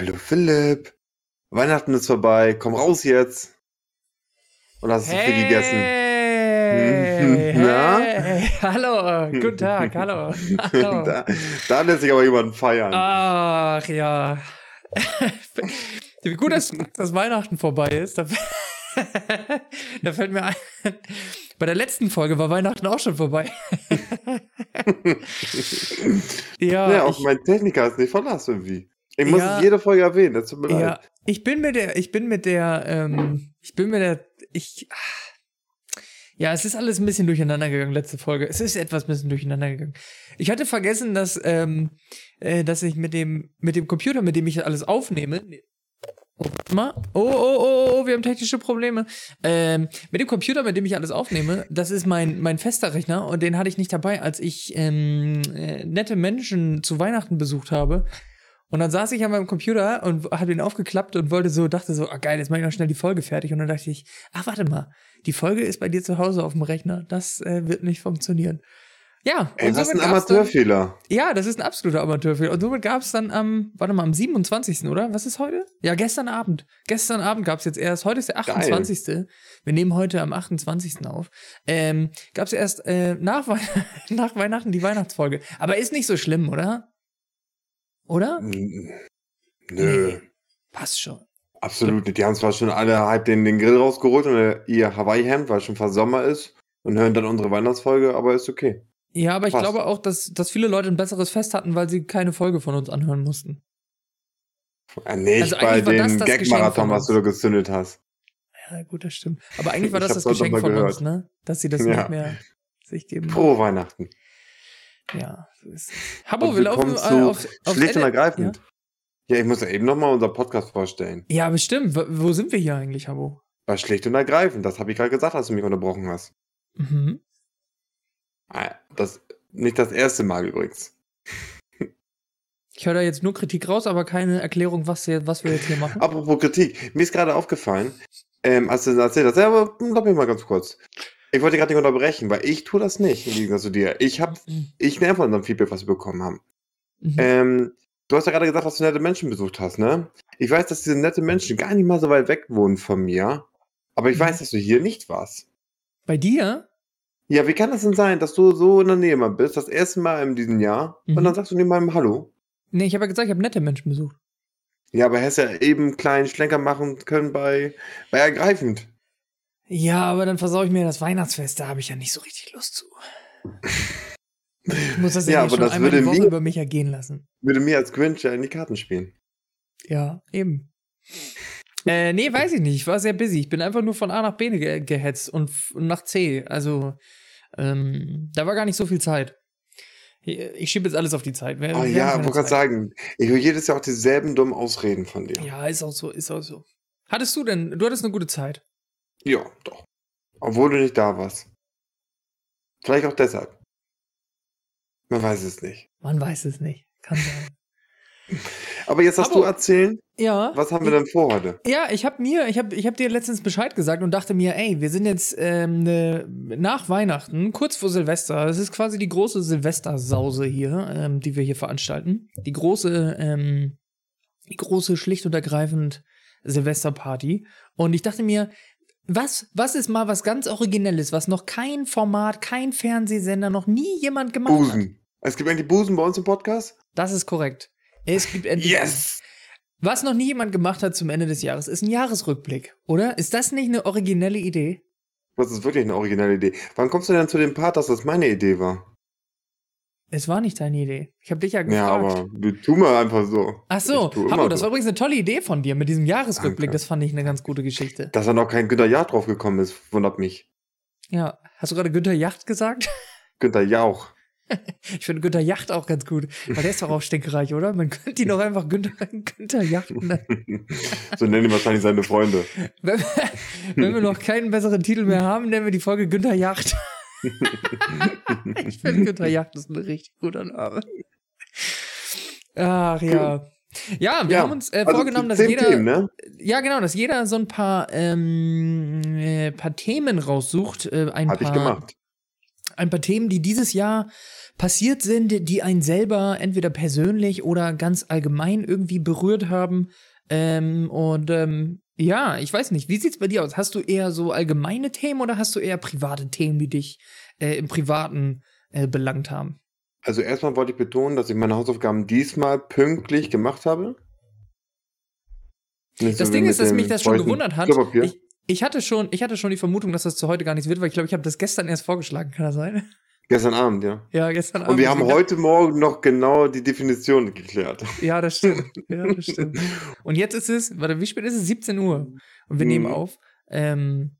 Hallo Philipp. Weihnachten ist vorbei. Komm raus jetzt. Oder hast du hey, viel gegessen? Hey, hey, hallo, guten Tag, hallo. hallo. da, da lässt sich aber jemand feiern. Ach ja. Wie gut, dass, dass Weihnachten vorbei ist. Da, da fällt mir ein, bei der letzten Folge war Weihnachten auch schon vorbei. ja, ja, auch ich, mein Techniker ist nicht verlassen irgendwie. Ich muss ja, es jede Folge erwähnen, das tut mir ja, leid. Ich bin mit der, ich bin mit der, ähm, ich bin mit der, ich, ja, es ist alles ein bisschen durcheinander gegangen, letzte Folge. Es ist etwas ein bisschen durcheinander gegangen. Ich hatte vergessen, dass, ähm, äh, dass ich mit dem, mit dem Computer, mit dem ich alles aufnehme, Oh, mal. Oh, oh, oh, oh, wir haben technische Probleme. Ähm, mit dem Computer, mit dem ich alles aufnehme, das ist mein, mein fester Rechner und den hatte ich nicht dabei, als ich ähm, äh, nette Menschen zu Weihnachten besucht habe. Und dann saß ich an meinem Computer und habe ihn aufgeklappt und wollte so, dachte so, ah geil, jetzt mach ich noch schnell die Folge fertig. Und dann dachte ich, ach warte mal, die Folge ist bei dir zu Hause auf dem Rechner. Das äh, wird nicht funktionieren. Ja, Ey, und das ist ein Amateurfehler. Dann, ja, das ist ein absoluter Amateurfehler. Und somit gab es dann am, warte mal, am 27. oder? Was ist heute? Ja, gestern Abend. Gestern Abend gab es jetzt erst, heute ist der 28. Geil. Wir nehmen heute am 28. auf. Ähm, gab es erst äh, nach, We nach Weihnachten die Weihnachtsfolge. Aber ist nicht so schlimm, oder? Oder? Nö. Nee, passt schon. Absolut nicht. Die haben zwar schon alle halb den, den Grill rausgeholt und ihr Hawaii-Hemd, weil es schon fast Sommer ist und hören dann unsere Weihnachtsfolge, aber ist okay. Ja, aber ich Passt. glaube auch, dass, dass viele Leute ein besseres Fest hatten, weil sie keine Folge von uns anhören mussten. Ja, nicht also bei dem Gag-Marathon, was du da gezündet hast. Ja, gut, das stimmt. Aber eigentlich war das das Geschenk von gehört. uns, ne? Dass sie das ja. nicht mehr sich geben. Frohe Weihnachten. Ja. Habo, wir laufen äh, auf, auf Schlicht und ergreifend. Ja? ja, ich muss ja eben nochmal unser Podcast vorstellen. Ja, bestimmt. Wo sind wir hier eigentlich, Habo? Bei Schlicht und ergreifend. Das habe ich gerade gesagt, als du mich unterbrochen hast. Mhm. Ah, das nicht das erste Mal übrigens. Ich höre da jetzt nur Kritik raus, aber keine Erklärung, was, hier, was wir jetzt hier machen. Apropos Kritik, mir ist gerade aufgefallen, ähm, als du das erzählt hast, ja, aber glaub mich mal ganz kurz. Ich wollte gerade nicht unterbrechen, weil ich tue das nicht, im Gegensatz zu dir. Ich habe, mhm. ich nerv von unserem Feedback, was wir bekommen haben. Mhm. Ähm, du hast ja gerade gesagt, dass du nette Menschen besucht hast, ne? Ich weiß, dass diese nette Menschen gar nicht mal so weit weg wohnen von mir, aber ich mhm. weiß, dass du hier nicht warst. Bei dir? Ja, wie kann das denn sein, dass du so in der Nähe mal bist, das erste Mal in diesem Jahr, und dann mhm. sagst du niemandem Hallo? Nee, ich habe ja gesagt, ich habe nette Menschen besucht. Ja, aber hättest ja eben einen kleinen Schlenker machen können bei, bei Ergreifend. Ja, aber dann versau ich mir das Weihnachtsfest, da habe ich ja nicht so richtig Lust zu. Ich muss das ja, ja aber schon das einmal würde die Woche mir, über mich ergehen lassen. Würde mir als Grinch ja in die Karten spielen. Ja, eben. Äh, nee, weiß ich nicht. Ich war sehr busy. Ich bin einfach nur von A nach B ge gehetzt und nach C. Also, ähm, da war gar nicht so viel Zeit. Ich schiebe jetzt alles auf die Zeit. Wir, oh, wir ja, wollte gerade sagen, ich höre jedes Jahr auch dieselben dummen Ausreden von dir. Ja, ist auch so, ist auch so. Hattest du denn, du hattest eine gute Zeit? Ja, doch. Obwohl du nicht da warst. Vielleicht auch deshalb. Man weiß es nicht. Man weiß es nicht. Kann sein. Aber jetzt hast Aber, du erzählen. Ja. Was haben wir denn vor heute? Ja, ich habe mir, ich habe ich hab dir letztens Bescheid gesagt und dachte mir, ey, wir sind jetzt ähm, ne, nach Weihnachten, kurz vor Silvester. Das ist quasi die große Silvestersause hier, ähm, die wir hier veranstalten. Die große, ähm, die große schlicht und ergreifend Silvesterparty. Und ich dachte mir, was, was ist mal was ganz Originelles, was noch kein Format, kein Fernsehsender, noch nie jemand gemacht Busen. hat? Es gibt eigentlich Busen bei uns im Podcast? Das ist korrekt. Es gibt endlich. Yes! Was noch nie jemand gemacht hat zum Ende des Jahres, ist ein Jahresrückblick, oder? Ist das nicht eine originelle Idee? Das ist wirklich eine originelle Idee. Wann kommst du denn zu dem Part, dass das meine Idee war? Es war nicht deine Idee. Ich habe dich ja gefragt. Ja, aber tu mal einfach so. Ach so, Hallo, das war übrigens eine tolle Idee von dir mit diesem Jahresrückblick. Danke. Das fand ich eine ganz gute Geschichte. Dass da noch kein Günter Jacht drauf gekommen ist, wundert mich. Ja, hast du gerade Günter Yacht gesagt? Günter Jauch. Ich finde Günther Yacht auch ganz gut, weil der ist doch auch stinkereich, oder? Man könnte ihn doch einfach Günther, Günther Yacht nennen. so nennen ihn wahrscheinlich seine Freunde. Wenn wir, wenn wir noch keinen besseren Titel mehr haben, nennen wir die Folge Günther Yacht. ich finde Günther Yacht ist ein richtig guter Name. Ach ja. Ja, wir ja, haben uns äh, also vorgenommen, dass jeder, Themen, ne? ja genau, dass jeder so ein paar, ähm, äh, paar Themen raussucht. Äh, ein Hab paar, ich gemacht ein paar Themen, die dieses Jahr passiert sind, die einen selber entweder persönlich oder ganz allgemein irgendwie berührt haben. Ähm, und ähm, ja, ich weiß nicht, wie sieht's bei dir aus? Hast du eher so allgemeine Themen oder hast du eher private Themen, die dich äh, im Privaten äh, belangt haben? Also erstmal wollte ich betonen, dass ich meine Hausaufgaben diesmal pünktlich gemacht habe. Nicht das so Ding ist, dass mich das schon gewundert hat. Ich, ich, hatte schon, ich hatte schon die Vermutung, dass das zu heute gar nichts wird, weil ich glaube, ich habe das gestern erst vorgeschlagen. Kann das sein? Gestern Abend, ja. Ja, gestern Abend. Und wir haben heute Morgen noch genau die Definition geklärt. Ja, das stimmt. Ja, das stimmt. Und jetzt ist es, warte, wie spät ist es? 17 Uhr. Und wir hm. nehmen auf. Ähm,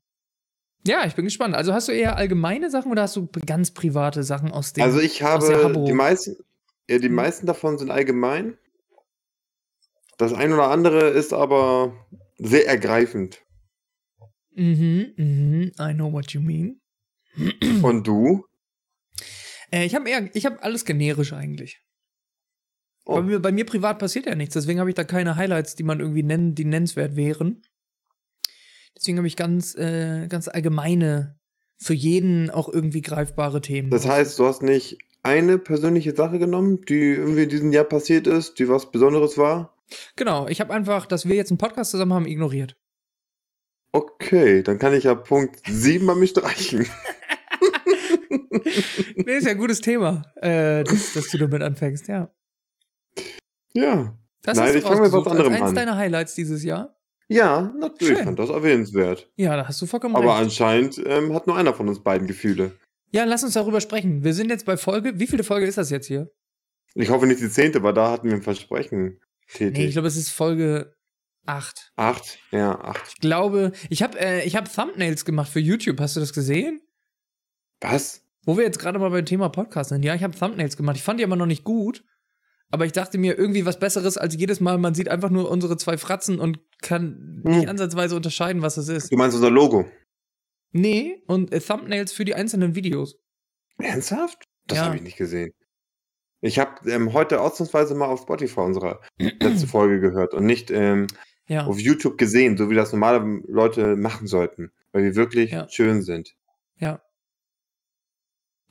ja, ich bin gespannt. Also hast du eher allgemeine Sachen oder hast du ganz private Sachen aus dem Also ich habe die meisten, ja, die mhm. meisten davon sind allgemein. Das ein oder andere ist aber sehr ergreifend. Mhm, mhm, I know what you mean. Und du? Äh, ich habe eher, ich habe alles generisch eigentlich. Oh. Bei, mir, bei mir privat passiert ja nichts, deswegen habe ich da keine Highlights, die man irgendwie nennen, die nennenswert wären. Deswegen habe ich ganz, äh, ganz allgemeine, für jeden auch irgendwie greifbare Themen. Das heißt, du hast nicht eine persönliche Sache genommen, die irgendwie in diesem Jahr passiert ist, die was Besonderes war? Genau, ich habe einfach, dass wir jetzt einen Podcast zusammen haben, ignoriert. Okay, dann kann ich ja Punkt 7 mal mich streichen. nee, ist ja ein gutes Thema, äh, dass, dass, du damit anfängst, ja. Ja. Das Nein, ich fange mit was anderem an. eins deiner Highlights dieses Jahr? Ja, natürlich, ich fand das erwähnenswert. Ja, da hast du vollkommen Aber recht. anscheinend ähm, hat nur einer von uns beiden Gefühle. Ja, lass uns darüber sprechen. Wir sind jetzt bei Folge. Wie viele Folge ist das jetzt hier? Ich hoffe nicht die zehnte, weil da hatten wir ein Versprechen tätig. Nee, ich glaube, es ist Folge acht. Acht? Ja, acht. Ich glaube, ich habe äh, hab Thumbnails gemacht für YouTube. Hast du das gesehen? Was? Wo wir jetzt gerade mal beim Thema Podcast sind. Ja, ich habe Thumbnails gemacht. Ich fand die aber noch nicht gut. Aber ich dachte mir irgendwie was Besseres als jedes Mal, man sieht einfach nur unsere zwei Fratzen und kann hm. nicht ansatzweise unterscheiden, was es ist. Du meinst unser Logo? Nee, und äh, Thumbnails für die einzelnen Videos. Ernsthaft? Das ja. habe ich nicht gesehen. Ich habe ähm, heute ausnahmsweise mal auf Spotify unsere letzte Folge gehört und nicht ähm, ja. auf YouTube gesehen, so wie das normale Leute machen sollten, weil wir wirklich ja. schön sind.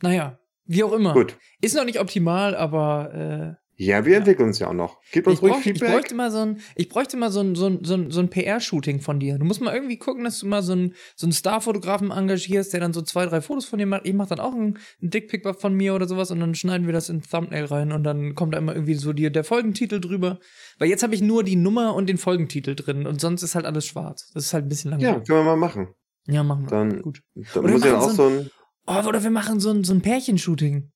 Ja. Naja, wie auch immer. Gut. Ist noch nicht optimal, aber äh, ja, wir entwickeln uns ja auch noch. Gib uns ich ruhig brauch, Feedback. Ich bräuchte mal so ein, ich bräuchte mal so ein, so ein, so ein, so ein PR-Shooting von dir. Du musst mal irgendwie gucken, dass du mal so einen, so einen Star-Fotografen engagierst, der dann so zwei, drei Fotos von dir macht. Ich mach dann auch einen, einen Dickpick von mir oder sowas und dann schneiden wir das in Thumbnail rein und dann kommt da immer irgendwie so dir der Folgentitel drüber. Weil jetzt habe ich nur die Nummer und den Folgentitel drin und sonst ist halt alles schwarz. Das ist halt ein bisschen langweilig. Ja, können wir mal machen. Ja, machen wir. Dann, Gut. Dann oder muss ja auch so ein, Oh, oder wir machen so ein, so ein Pärchenshooting.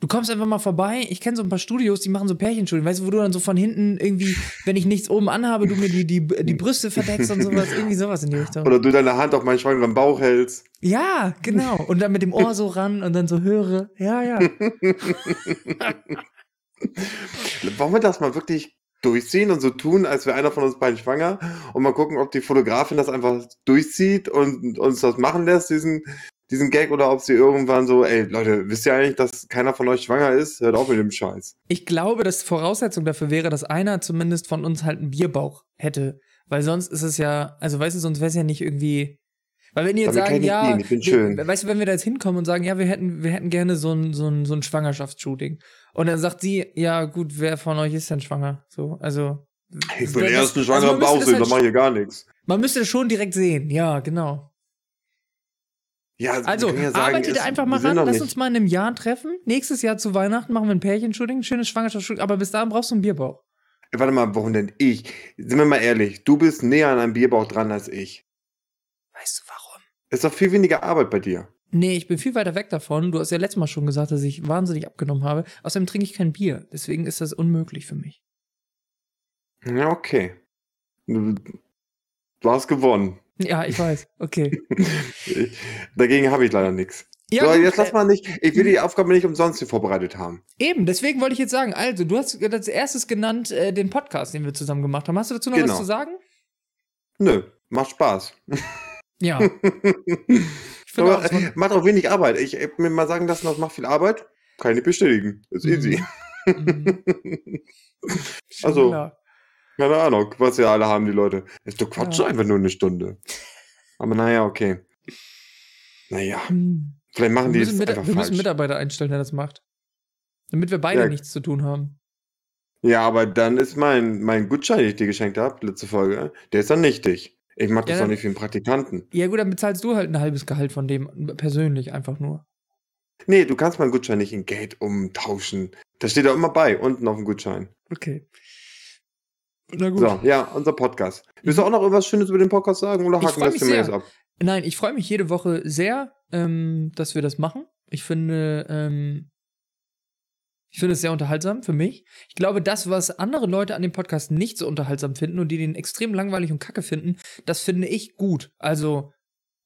Du kommst einfach mal vorbei. Ich kenne so ein paar Studios, die machen so Pärchenschulen. Weißt du, wo du dann so von hinten irgendwie, wenn ich nichts oben anhabe, du mir die, die, die Brüste verdeckst und sowas. Irgendwie sowas in die Richtung. Oder du deine Hand auf meinen schwangeren Bauch hältst. Ja, genau. Und dann mit dem Ohr so ran und dann so höre. Ja, ja. Wollen wir das mal wirklich durchziehen und so tun, als wäre einer von uns beiden schwanger und mal gucken, ob die Fotografin das einfach durchzieht und uns das machen lässt, diesen, diesen Gag oder ob sie irgendwann so, ey Leute, wisst ihr eigentlich, dass keiner von euch schwanger ist? Hört auf mit dem Scheiß. Ich glaube, dass Voraussetzung dafür wäre, dass einer zumindest von uns halt einen Bierbauch hätte. Weil sonst ist es ja, also weißt du, sonst wäre es ja nicht irgendwie. Weil wenn die jetzt sagen, ja, ich bin schön. Wir, weißt du, wenn wir da jetzt hinkommen und sagen, ja, wir hätten, wir hätten gerne so ein, so ein, so ein Schwangerschaftsshooting. Und dann sagt sie, ja, gut, wer von euch ist denn schwanger? So, also. Ich bin erst ein schwangerer also Bauch sehen, halt, da mache ich gar nichts. Man müsste schon direkt sehen, ja, genau. Ja, also ja sagen, arbeitet ist, einfach mal ran, lass nicht. uns mal in einem Jahr treffen. Nächstes Jahr zu Weihnachten machen wir ein Pärchenshooting, schönes Schwangerschaftsshooting, aber bis dahin brauchst du einen Bierbauch. Warte mal, warum denn ich? Sind wir mal ehrlich, du bist näher an einem Bierbauch dran als ich. Weißt du warum? Ist doch viel weniger Arbeit bei dir. Nee, ich bin viel weiter weg davon. Du hast ja letztes Mal schon gesagt, dass ich wahnsinnig abgenommen habe. Außerdem trinke ich kein Bier. Deswegen ist das unmöglich für mich. Ja, okay. Du, du hast gewonnen. Ja, ich weiß. Okay. Dagegen habe ich leider nichts. Ja, so, jetzt lass mal nicht, ich will die Aufgabe nicht umsonst hier vorbereitet haben. Eben, deswegen wollte ich jetzt sagen, also, du hast als erstes genannt äh, den Podcast, den wir zusammen gemacht haben. Hast du dazu noch genau. was zu sagen? Nö, macht Spaß. Ja. Aber, auch, macht auch wenig Arbeit. Ich, ich mir mal sagen lassen, das macht viel Arbeit. Kann ich nicht bestätigen. Ist mhm. easy. Mhm. also. Keine Ahnung, was ja alle haben, die Leute. Du quatschst ja. einfach nur eine Stunde. Aber naja, okay. Naja. Hm. Vielleicht machen Wir die müssen, es einfach wir müssen falsch. Mitarbeiter einstellen, der das macht. Damit wir beide Ja. nichts zu tun haben. Ja, aber dann ist mein, mein Gutschein, den ich dir geschenkt habe, letzte Folge, der ist dann nichtig. Ich mach das Ja, doch nicht für einen Praktikanten. Ja, gut, dann bezahlst du halt ein halbes Gehalt von dem persönlich einfach nur. Nee, du kannst meinen Gutschein nicht in Geld umtauschen. Das steht da immer bei, unten auf dem Gutschein. Okay. Na gut. So, ja, unser Podcast. Willst du auch noch irgendwas Schönes über den Podcast sagen oder haken freu das jetzt ab? Nein, ich freue mich jede Woche sehr, ähm, dass wir das machen. Ich finde, ähm, ich finde es sehr unterhaltsam für mich. Ich glaube, das, was andere Leute an dem Podcast nicht so unterhaltsam finden und die den extrem langweilig und kacke finden, das finde ich gut. Also,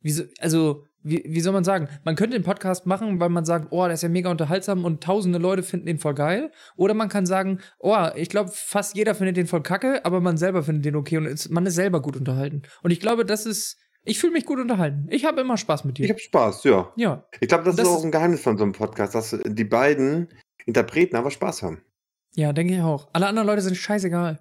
wie, so- also, wie, wie soll man sagen? Man könnte den Podcast machen, weil man sagt, oh, der ist ja mega unterhaltsam und tausende Leute finden den voll geil. Oder man kann sagen, oh, ich glaube, fast jeder findet den voll kacke, aber man selber findet den okay und ist, man ist selber gut unterhalten. Und ich glaube, das ist, ich fühle mich gut unterhalten. Ich habe immer Spaß mit dir. Ich habe Spaß, ja. ja, Ich glaube, das, Das ist auch ein Geheimnis von so einem Podcast, dass die beiden Interpreten aber Spaß haben. ja, denke ich auch. Alle anderen Leute sind scheißegal.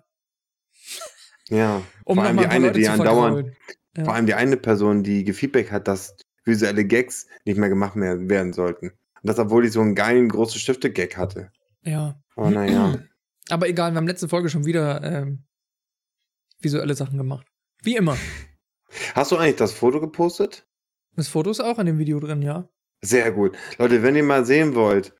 Ja. Um vor allem die eine, die vergraulen. Ja. vor allem die eine Person, die gefeedback hat, dass visuelle Gags nicht mehr gemacht mehr werden sollten. Und das, obwohl die so einen geilen großen Stifte-Gag hatte. Ja. Aber naja. Aber egal, wir haben letzte Folge schon wieder ähm, visuelle Sachen gemacht. Wie immer. Hast du eigentlich das Foto gepostet? Das Foto ist auch in dem Video drin, ja. Sehr gut. Leute, wenn ihr mal sehen wollt,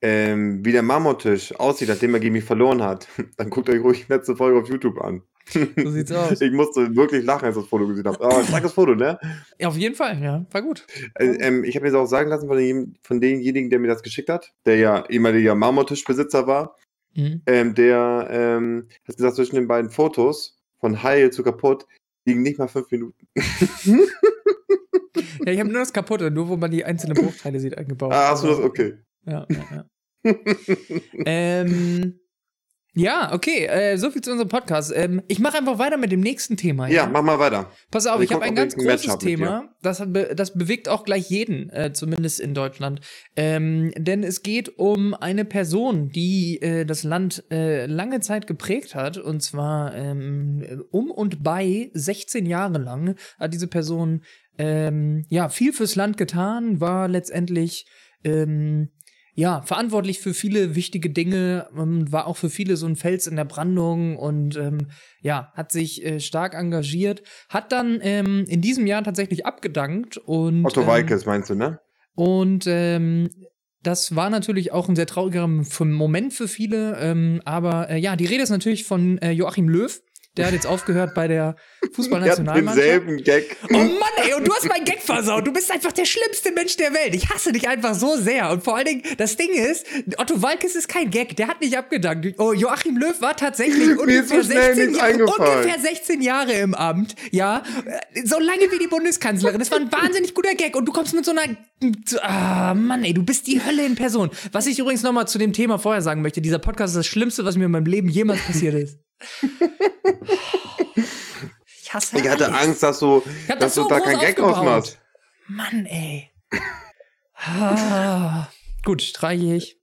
ähm, wie der Marmortisch aussieht, nachdem er gegen mich verloren hat, dann guckt euch ruhig die letzte Folge auf YouTube an. So sieht's aus. Ich musste wirklich lachen, als ich das Foto gesehen habe. Aber starkes Foto, ne? Ja, auf jeden Fall, ja. War gut. Äh, ähm, ich habe mir das auch sagen lassen von, dem, von demjenigen, der mir das geschickt hat, der ja ehemaliger Marmortischbesitzer war. Mhm. Ähm, der ähm, hat gesagt, zwischen den beiden Fotos von heil zu kaputt liegen nicht mal fünf Minuten. Ja, ich habe nur das kaputte, nur wo man die einzelnen Bruchteile sieht eingebaut. Ah, hast du das? Okay. Ja, ja, ja. ähm, ja, okay, äh, so viel zu unserem Podcast. Ähm, ich mache einfach weiter mit dem nächsten Thema. Ja, mach mal weiter. Pass auf, ich ich habe ein ganz großes. Thema. Das, hat das bewegt auch gleich jeden, äh, zumindest in Deutschland. Ähm, denn es geht um eine Person, die äh, das Land äh, lange Zeit geprägt hat. Und zwar ähm, um und bei 16 Jahre lang hat diese Person ähm, ja viel fürs Land getan, war letztendlich ähm, ja, verantwortlich für viele wichtige Dinge, ähm, war auch für viele so ein Fels in der Brandung und ähm, ja, hat sich äh, stark engagiert, hat dann ähm, in diesem Jahr tatsächlich abgedankt und Otto ähm, Walkes meinst du, ne? und ähm, das war natürlich auch ein sehr trauriger Moment für viele. Ähm, aber äh, ja, die Rede ist natürlich von äh, Joachim Löw. Der hat jetzt aufgehört bei der Fußballnationalmannschaft. denselben Gag. Oh Mann, ey, und du hast meinen Gag versaut. Du bist einfach der schlimmste Mensch der Welt. Ich hasse dich einfach so sehr. Und vor allen Dingen, das Ding ist, Otto Walkes ist kein Gag. Der hat nicht abgedankt. Oh, Joachim Löw war tatsächlich ungefähr, so schnell 16, nichts Jahre- eingefallen. ungefähr 16 Jahre im Amt. Ja, so lange wie die Bundeskanzlerin. Das war ein wahnsinnig guter Gag. Und du kommst mit so einer... Ah, Mann, ey, du bist die Hölle in Person. Was ich übrigens noch mal zu dem Thema vorher sagen möchte. Dieser Podcast ist das Schlimmste, was mir in meinem Leben jemals passiert ist. Ich hasse Ich hatte alles. Angst, dass du, dass das du so da keinen Gag ausmachst. Mann, ey. Ah, gut, streiche ich.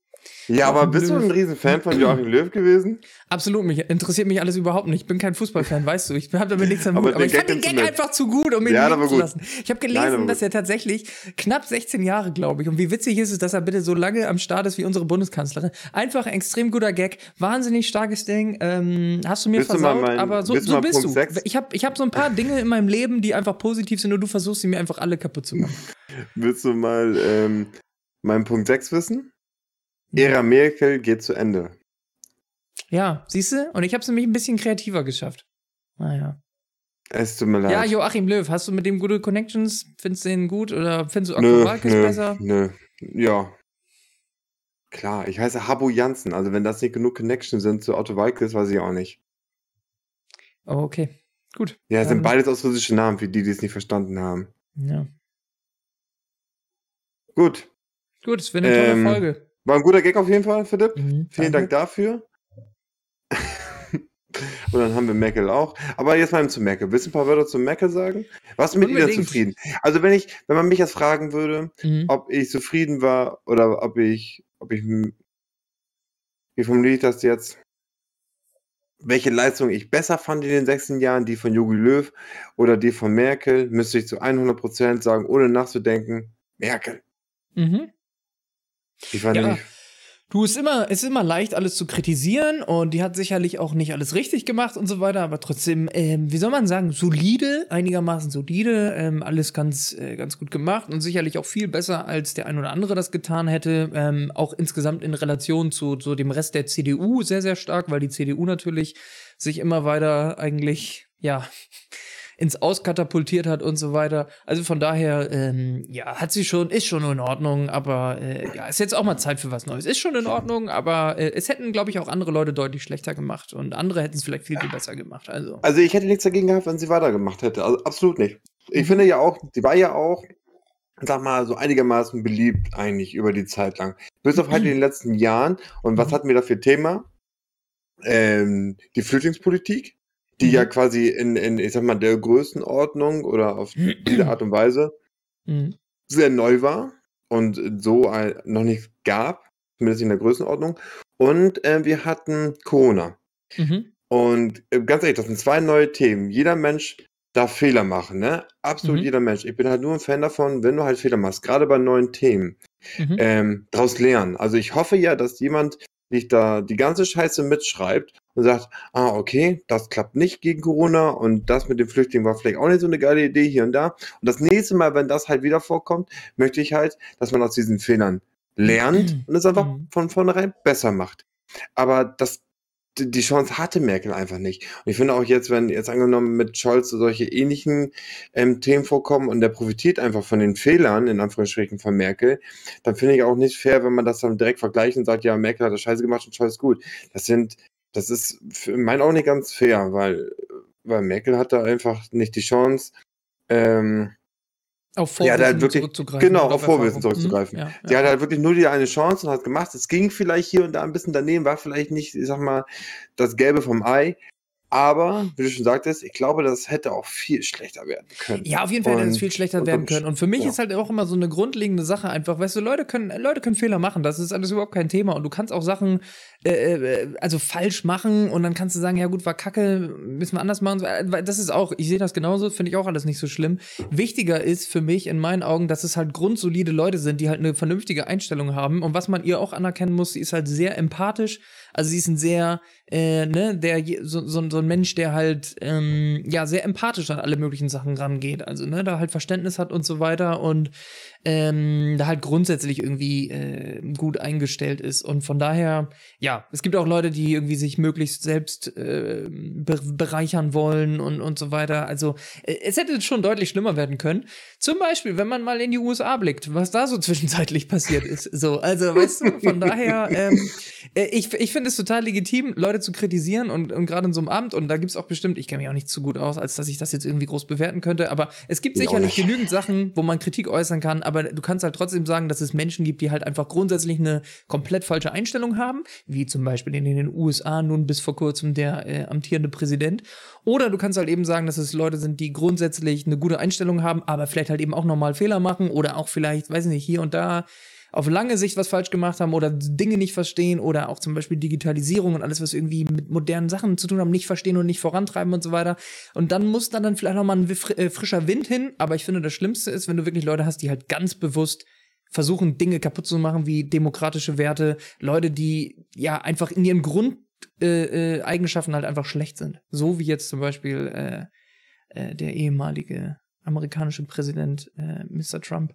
Ja, aber bist du ein Riesenfan von Joachim Löw gewesen? Absolut, mich interessiert mich alles überhaupt nicht. Ich bin kein Fußballfan, weißt du. Ich habe damit nichts am Aber Hut. Aber den ich fand den Gag du einfach zu gut, um ihn Ja, zu lassen. Ich habe Nein, gelesen, war dass er tatsächlich knapp 16 Jahre, glaube ich. Und wie witzig ist es, dass er bitte so lange am Start ist wie unsere Bundeskanzlerin. Einfach ein extrem guter Gag. Wahnsinnig starkes Ding. Ähm, hast du mir du mal versaut, mein- aber so, du so bist Punkt du. sechs? Ich habe ich hab so ein paar Dinge in meinem Leben, die einfach positiv sind und du versuchst sie mir einfach alle kaputt zu machen. Willst du mal ähm, meinen Punkt 6 wissen? Ära Merkel geht zu Ende. Ja, siehst du? Und ich habe es nämlich ein bisschen kreativer geschafft. Naja. Es tut mir leid. Ja, Joachim Löw, hast du mit dem gute Connections? Findest du den gut oder findest du nö, besser? nö. Ja. Klar, ich heiße Habo Jansen. Also wenn das nicht genug Connection sind zu Otto Walkes, weiß ich auch nicht. Oh, okay. Gut. Ja, es sind beides ausländische Namen, für die, die es nicht verstanden haben. Ja. Gut. Gut, es wird eine tolle Ähm, Folge. War ein guter Gag auf jeden Fall, Philipp. Mhm, Vielen Dank danke. dafür. Und dann haben wir Merkel auch. Aber jetzt mal zu Merkel. Willst du ein paar Wörter zu Merkel sagen? Warst du mit ihr Unbedingt. zufrieden? Also wenn ich, wenn man mich jetzt fragen würde, Mhm. ob ich zufrieden war oder ob ich, ob ich, wie formuliere ich das jetzt? Welche Leistung ich besser fand in den 16 Jahren, die von Jogi Löw oder die von Merkel, müsste ich zu 100% sagen, ohne nachzudenken, Merkel. Mhm. Ich war Ja. nämlich, Du, es ist immer, es ist immer leicht, alles zu kritisieren und die hat sicherlich auch nicht alles richtig gemacht und so weiter, aber trotzdem, ähm, wie soll man sagen, solide, einigermaßen solide, ähm, alles ganz, äh, ganz gut gemacht und sicherlich auch viel besser, als der ein oder andere das getan hätte. Ähm, auch insgesamt in Relation zu, zu dem Rest der CDU sehr, sehr stark, weil die CDU natürlich sich immer weiter eigentlich, ja, ins Auskatapultiert hat und so weiter. Also von daher, ähm, ja, hat sie schon, ist schon in Ordnung, aber äh, ja, ist jetzt auch mal Zeit für was Neues. Ist schon in Ordnung, aber äh, es hätten, glaube ich, auch andere Leute deutlich schlechter gemacht und andere hätten es vielleicht viel, viel besser gemacht. Also. also ich hätte nichts dagegen gehabt, wenn sie weitergemacht hätte. Also absolut nicht. Ich Mhm. finde ja auch, sie war ja auch, sag mal, so einigermaßen beliebt eigentlich über die Zeit lang. Bis auf halt in den letzten Jahren. Und was Mhm. hatten wir da für Thema? Ähm, die Flüchtlingspolitik, die Mhm. ja quasi in, in, ich sag mal, der Größenordnung oder auf diese Art und Weise Mhm. sehr neu war und so ein, noch nicht gab, zumindest in der Größenordnung. Und äh, wir hatten Corona. Mhm. Und äh, ganz ehrlich, das sind zwei neue Themen. Jeder Mensch darf Fehler machen, ne? Absolut Mhm. jeder Mensch. Ich bin halt nur ein Fan davon, wenn du halt Fehler machst, gerade bei neuen Themen, Mhm. ähm, daraus lernen. Also ich hoffe ja, dass jemand sich da die ganze Scheiße mitschreibt und sagt, ah, okay, das klappt nicht gegen Corona und das mit dem Flüchtling war vielleicht auch nicht so eine geile Idee hier und da. Und das nächste Mal, wenn das halt wieder vorkommt, möchte ich halt, dass man aus diesen Fehlern lernt und es einfach Mhm. von vornherein besser macht. Aber das die Chance hatte Merkel einfach nicht. Und ich finde auch jetzt, wenn jetzt angenommen mit Scholz solche ähnlichen ähm, Themen vorkommen und der profitiert einfach von den Fehlern, in Anführungsstrichen, von Merkel, dann finde ich auch nicht fair, wenn man das dann direkt vergleicht und sagt, ja, Merkel hat das scheiße gemacht und Scholz gut. Das sind, das ist in meinen Augen nicht ganz fair, weil, weil Merkel hat da einfach nicht die Chance, ähm, Auf Ja, Vorwissen da hat wirklich- zurückzugreifen. genau, auf Vorwissen zurückzugreifen. Mhm. Ja, Sie ja. hat halt wirklich nur die eine Chance und hat gemacht. Es ging vielleicht hier und da ein bisschen daneben, war vielleicht nicht, ich sag mal, das Gelbe vom Ei. Aber, wie du schon sagtest, ich glaube, das hätte auch viel schlechter werden können. Ja, auf jeden Fall hätte es viel schlechter werden können. Und für mich ja. ist halt auch immer so eine grundlegende Sache einfach, weißt du, Leute können, Leute können Fehler machen. Das ist alles überhaupt kein Thema. Und du kannst auch Sachen, äh, äh, also falsch machen und dann kannst du sagen, ja gut, war kacke, müssen wir anders machen. Weil Das ist auch, ich sehe das genauso, finde ich auch alles nicht so schlimm. Wichtiger ist für mich in meinen Augen, dass es halt grundsolide Leute sind, die halt eine vernünftige Einstellung haben. Und was man ihr auch anerkennen muss, sie ist halt sehr empathisch. Also sie ist ein sehr, äh, ne, der so, so, so ein Mensch, der halt ähm, ja sehr empathisch an alle möglichen Sachen rangeht. Also ne, da halt Verständnis hat und so weiter und ähm, da halt grundsätzlich irgendwie äh, gut eingestellt ist. Und von daher, ja, es gibt auch Leute, die irgendwie sich möglichst selbst äh, be bereichern wollen und, und so weiter. Also äh, es hätte schon deutlich schlimmer werden können. Zum Beispiel, wenn man mal in die USA blickt, was da so zwischenzeitlich passiert ist. So, also weißt du, von daher, ähm, äh, ich, ich finde es total legitim, Leute zu kritisieren und, und gerade in so einem Amt, und da gibt's auch bestimmt, ich kenne mich auch nicht zu gut aus, als dass ich das jetzt irgendwie groß bewerten könnte, aber es gibt sicherlich genügend Sachen, wo man Kritik äußern kann, aber du kannst halt trotzdem sagen, dass es Menschen gibt, die halt einfach grundsätzlich eine komplett falsche Einstellung haben, wie zum Beispiel in den USA nun bis vor kurzem der äh, amtierende Präsident. Oder du kannst halt eben sagen, dass es Leute sind, die grundsätzlich eine gute Einstellung haben, aber vielleicht halt eben auch nochmal Fehler machen oder auch vielleicht, weiß ich nicht, hier und da auf lange Sicht was falsch gemacht haben oder Dinge nicht verstehen oder auch zum Beispiel Digitalisierung und alles, was irgendwie mit modernen Sachen zu tun haben, nicht verstehen und nicht vorantreiben und so weiter. Und dann muss da dann vielleicht nochmal ein äh, frischer Wind hin. Aber ich finde, das Schlimmste ist, wenn du wirklich Leute hast, die halt ganz bewusst versuchen, Dinge kaputt zu machen, wie demokratische Werte, Leute, die ja einfach in ihren Grund äh, äh, halt einfach schlecht sind. So wie jetzt zum Beispiel äh, äh, der ehemalige amerikanische Präsident äh, Mr. Trump.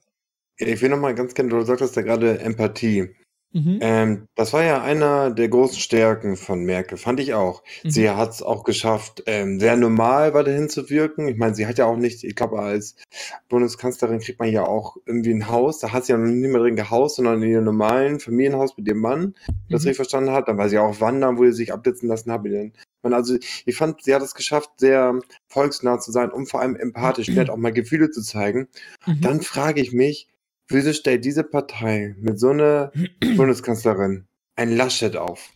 Ich will noch mal ganz gerne, du sagtest ja gerade Empathie. Mhm. Ähm, das war ja einer der großen Stärken von Merkel, fand ich auch. Mhm. Sie hat es auch geschafft, ähm, sehr normal weiterhin zu wirken. Ich meine, sie hat ja auch nicht, ich glaube, als Bundeskanzlerin kriegt man ja auch irgendwie ein Haus. Da hat sie ja noch nicht mehr drin gehaust, sondern in ihrem normalen Familienhaus mit ihrem Mann, wenn ich das Mhm. verstanden hat. Dann war sie auch wandern, wo sie sich abblitzen lassen hat mit ihren Mann. Also ich fand, sie hat es geschafft, sehr volksnah zu sein und vor allem empathisch, nett auch mal Gefühle zu zeigen. Mhm. Dann frage ich mich, wieso stellt diese Partei mit so einer Bundeskanzlerin ein Laschet auf?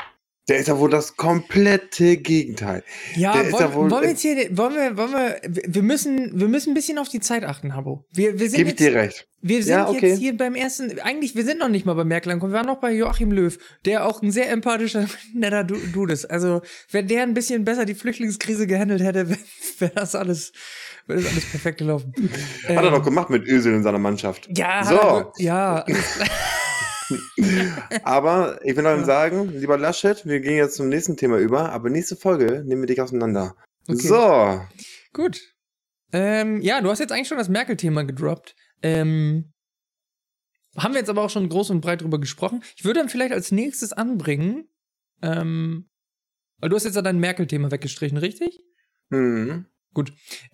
Der ist ja wohl das komplette Gegenteil. Ja, wollen, ja wohl- wollen wir jetzt hier, wollen wir, wollen wir, wir müssen, wir müssen ein bisschen auf die Zeit achten, Habo. Wir, wir sind Gebe ich jetzt, dir recht. wir sind Ja, okay. jetzt hier beim ersten, eigentlich, wir sind noch nicht mal bei Merkel angekommen, wir waren noch bei Joachim Löw, der auch ein sehr empathischer, netter Du- Dude ist. Also, wenn der ein bisschen besser die Flüchtlingskrise gehandelt hätte, wäre wär das alles, wäre das alles perfekt gelaufen. Hat er Ähm, doch gemacht mit Ösel in seiner Mannschaft. Ja, So. er, ja. Aber ich will Ja. sagen, lieber Laschet, wir gehen jetzt zum nächsten Thema über, aber nächste Folge nehmen wir dich auseinander. Okay. So. Gut. Ähm, ja, du hast jetzt eigentlich schon das Merkel-Thema gedroppt. Ähm, haben wir jetzt aber auch schon groß und breit drüber gesprochen. Ich würde dann vielleicht als nächstes anbringen, ähm, weil du hast jetzt ja dein Merkel-Thema weggestrichen, richtig? Hm.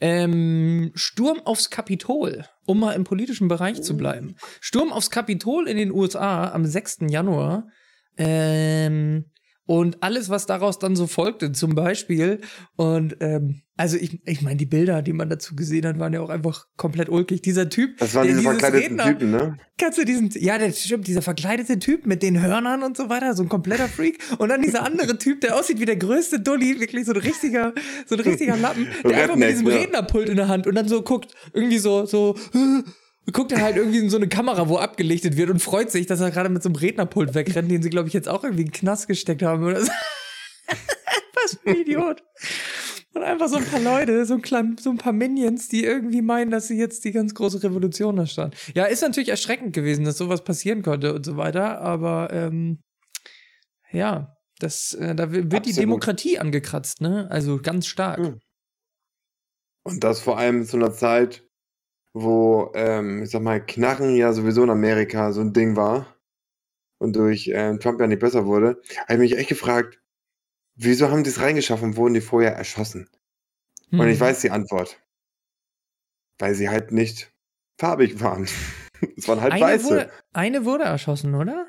Ähm, Sturm aufs Kapitol, um mal im politischen Bereich zu bleiben. Sturm aufs Kapitol in den USA am 6. Januar. Ähm, und alles, was daraus dann so folgte, zum Beispiel. Und ähm, also ich, ich meine, die Bilder, die man dazu gesehen hat, waren ja auch einfach komplett ulkig. Dieser Typ, Das waren der diese verkleideten Redner- Typen, ne? Kannst du diesen, ja, der stimmt, dieser verkleidete Typ mit den Hörnern und so weiter, so ein kompletter Freak. Und dann dieser andere Typ, der aussieht wie der größte Dulli, wirklich so ein richtiger, so ein richtiger Lappen, der einfach mit diesem. Rednerpult in der Hand und dann so guckt, irgendwie so, so, guckt er halt irgendwie in so eine Kamera, wo abgelichtet wird und freut sich, dass er gerade mit so einem Rednerpult wegrennt, den sie, glaube ich, jetzt auch irgendwie in den Knast gesteckt haben oder so. Was für ein Idiot. Und einfach so ein paar Leute, so ein, klein, so ein paar Minions, die irgendwie meinen, dass sie jetzt die ganz große Revolution da stand. Ja, ist natürlich erschreckend gewesen, dass sowas passieren konnte und so weiter, aber ähm, ja, das, äh, da wird die Absolut. Demokratie angekratzt, ne? Also ganz stark. Mhm. Und das vor allem zu einer Zeit, wo, ähm, ich sag mal, Knarren ja sowieso in Amerika so ein Ding war und durch ähm, Trump ja nicht besser wurde, habe ich mich echt gefragt, wieso haben die es reingeschafft und wurden die vorher erschossen? Und Hm. ich weiß die Antwort. Weil sie halt nicht farbig waren. Es waren halt eine weiße. wurde, eine wurde erschossen, oder?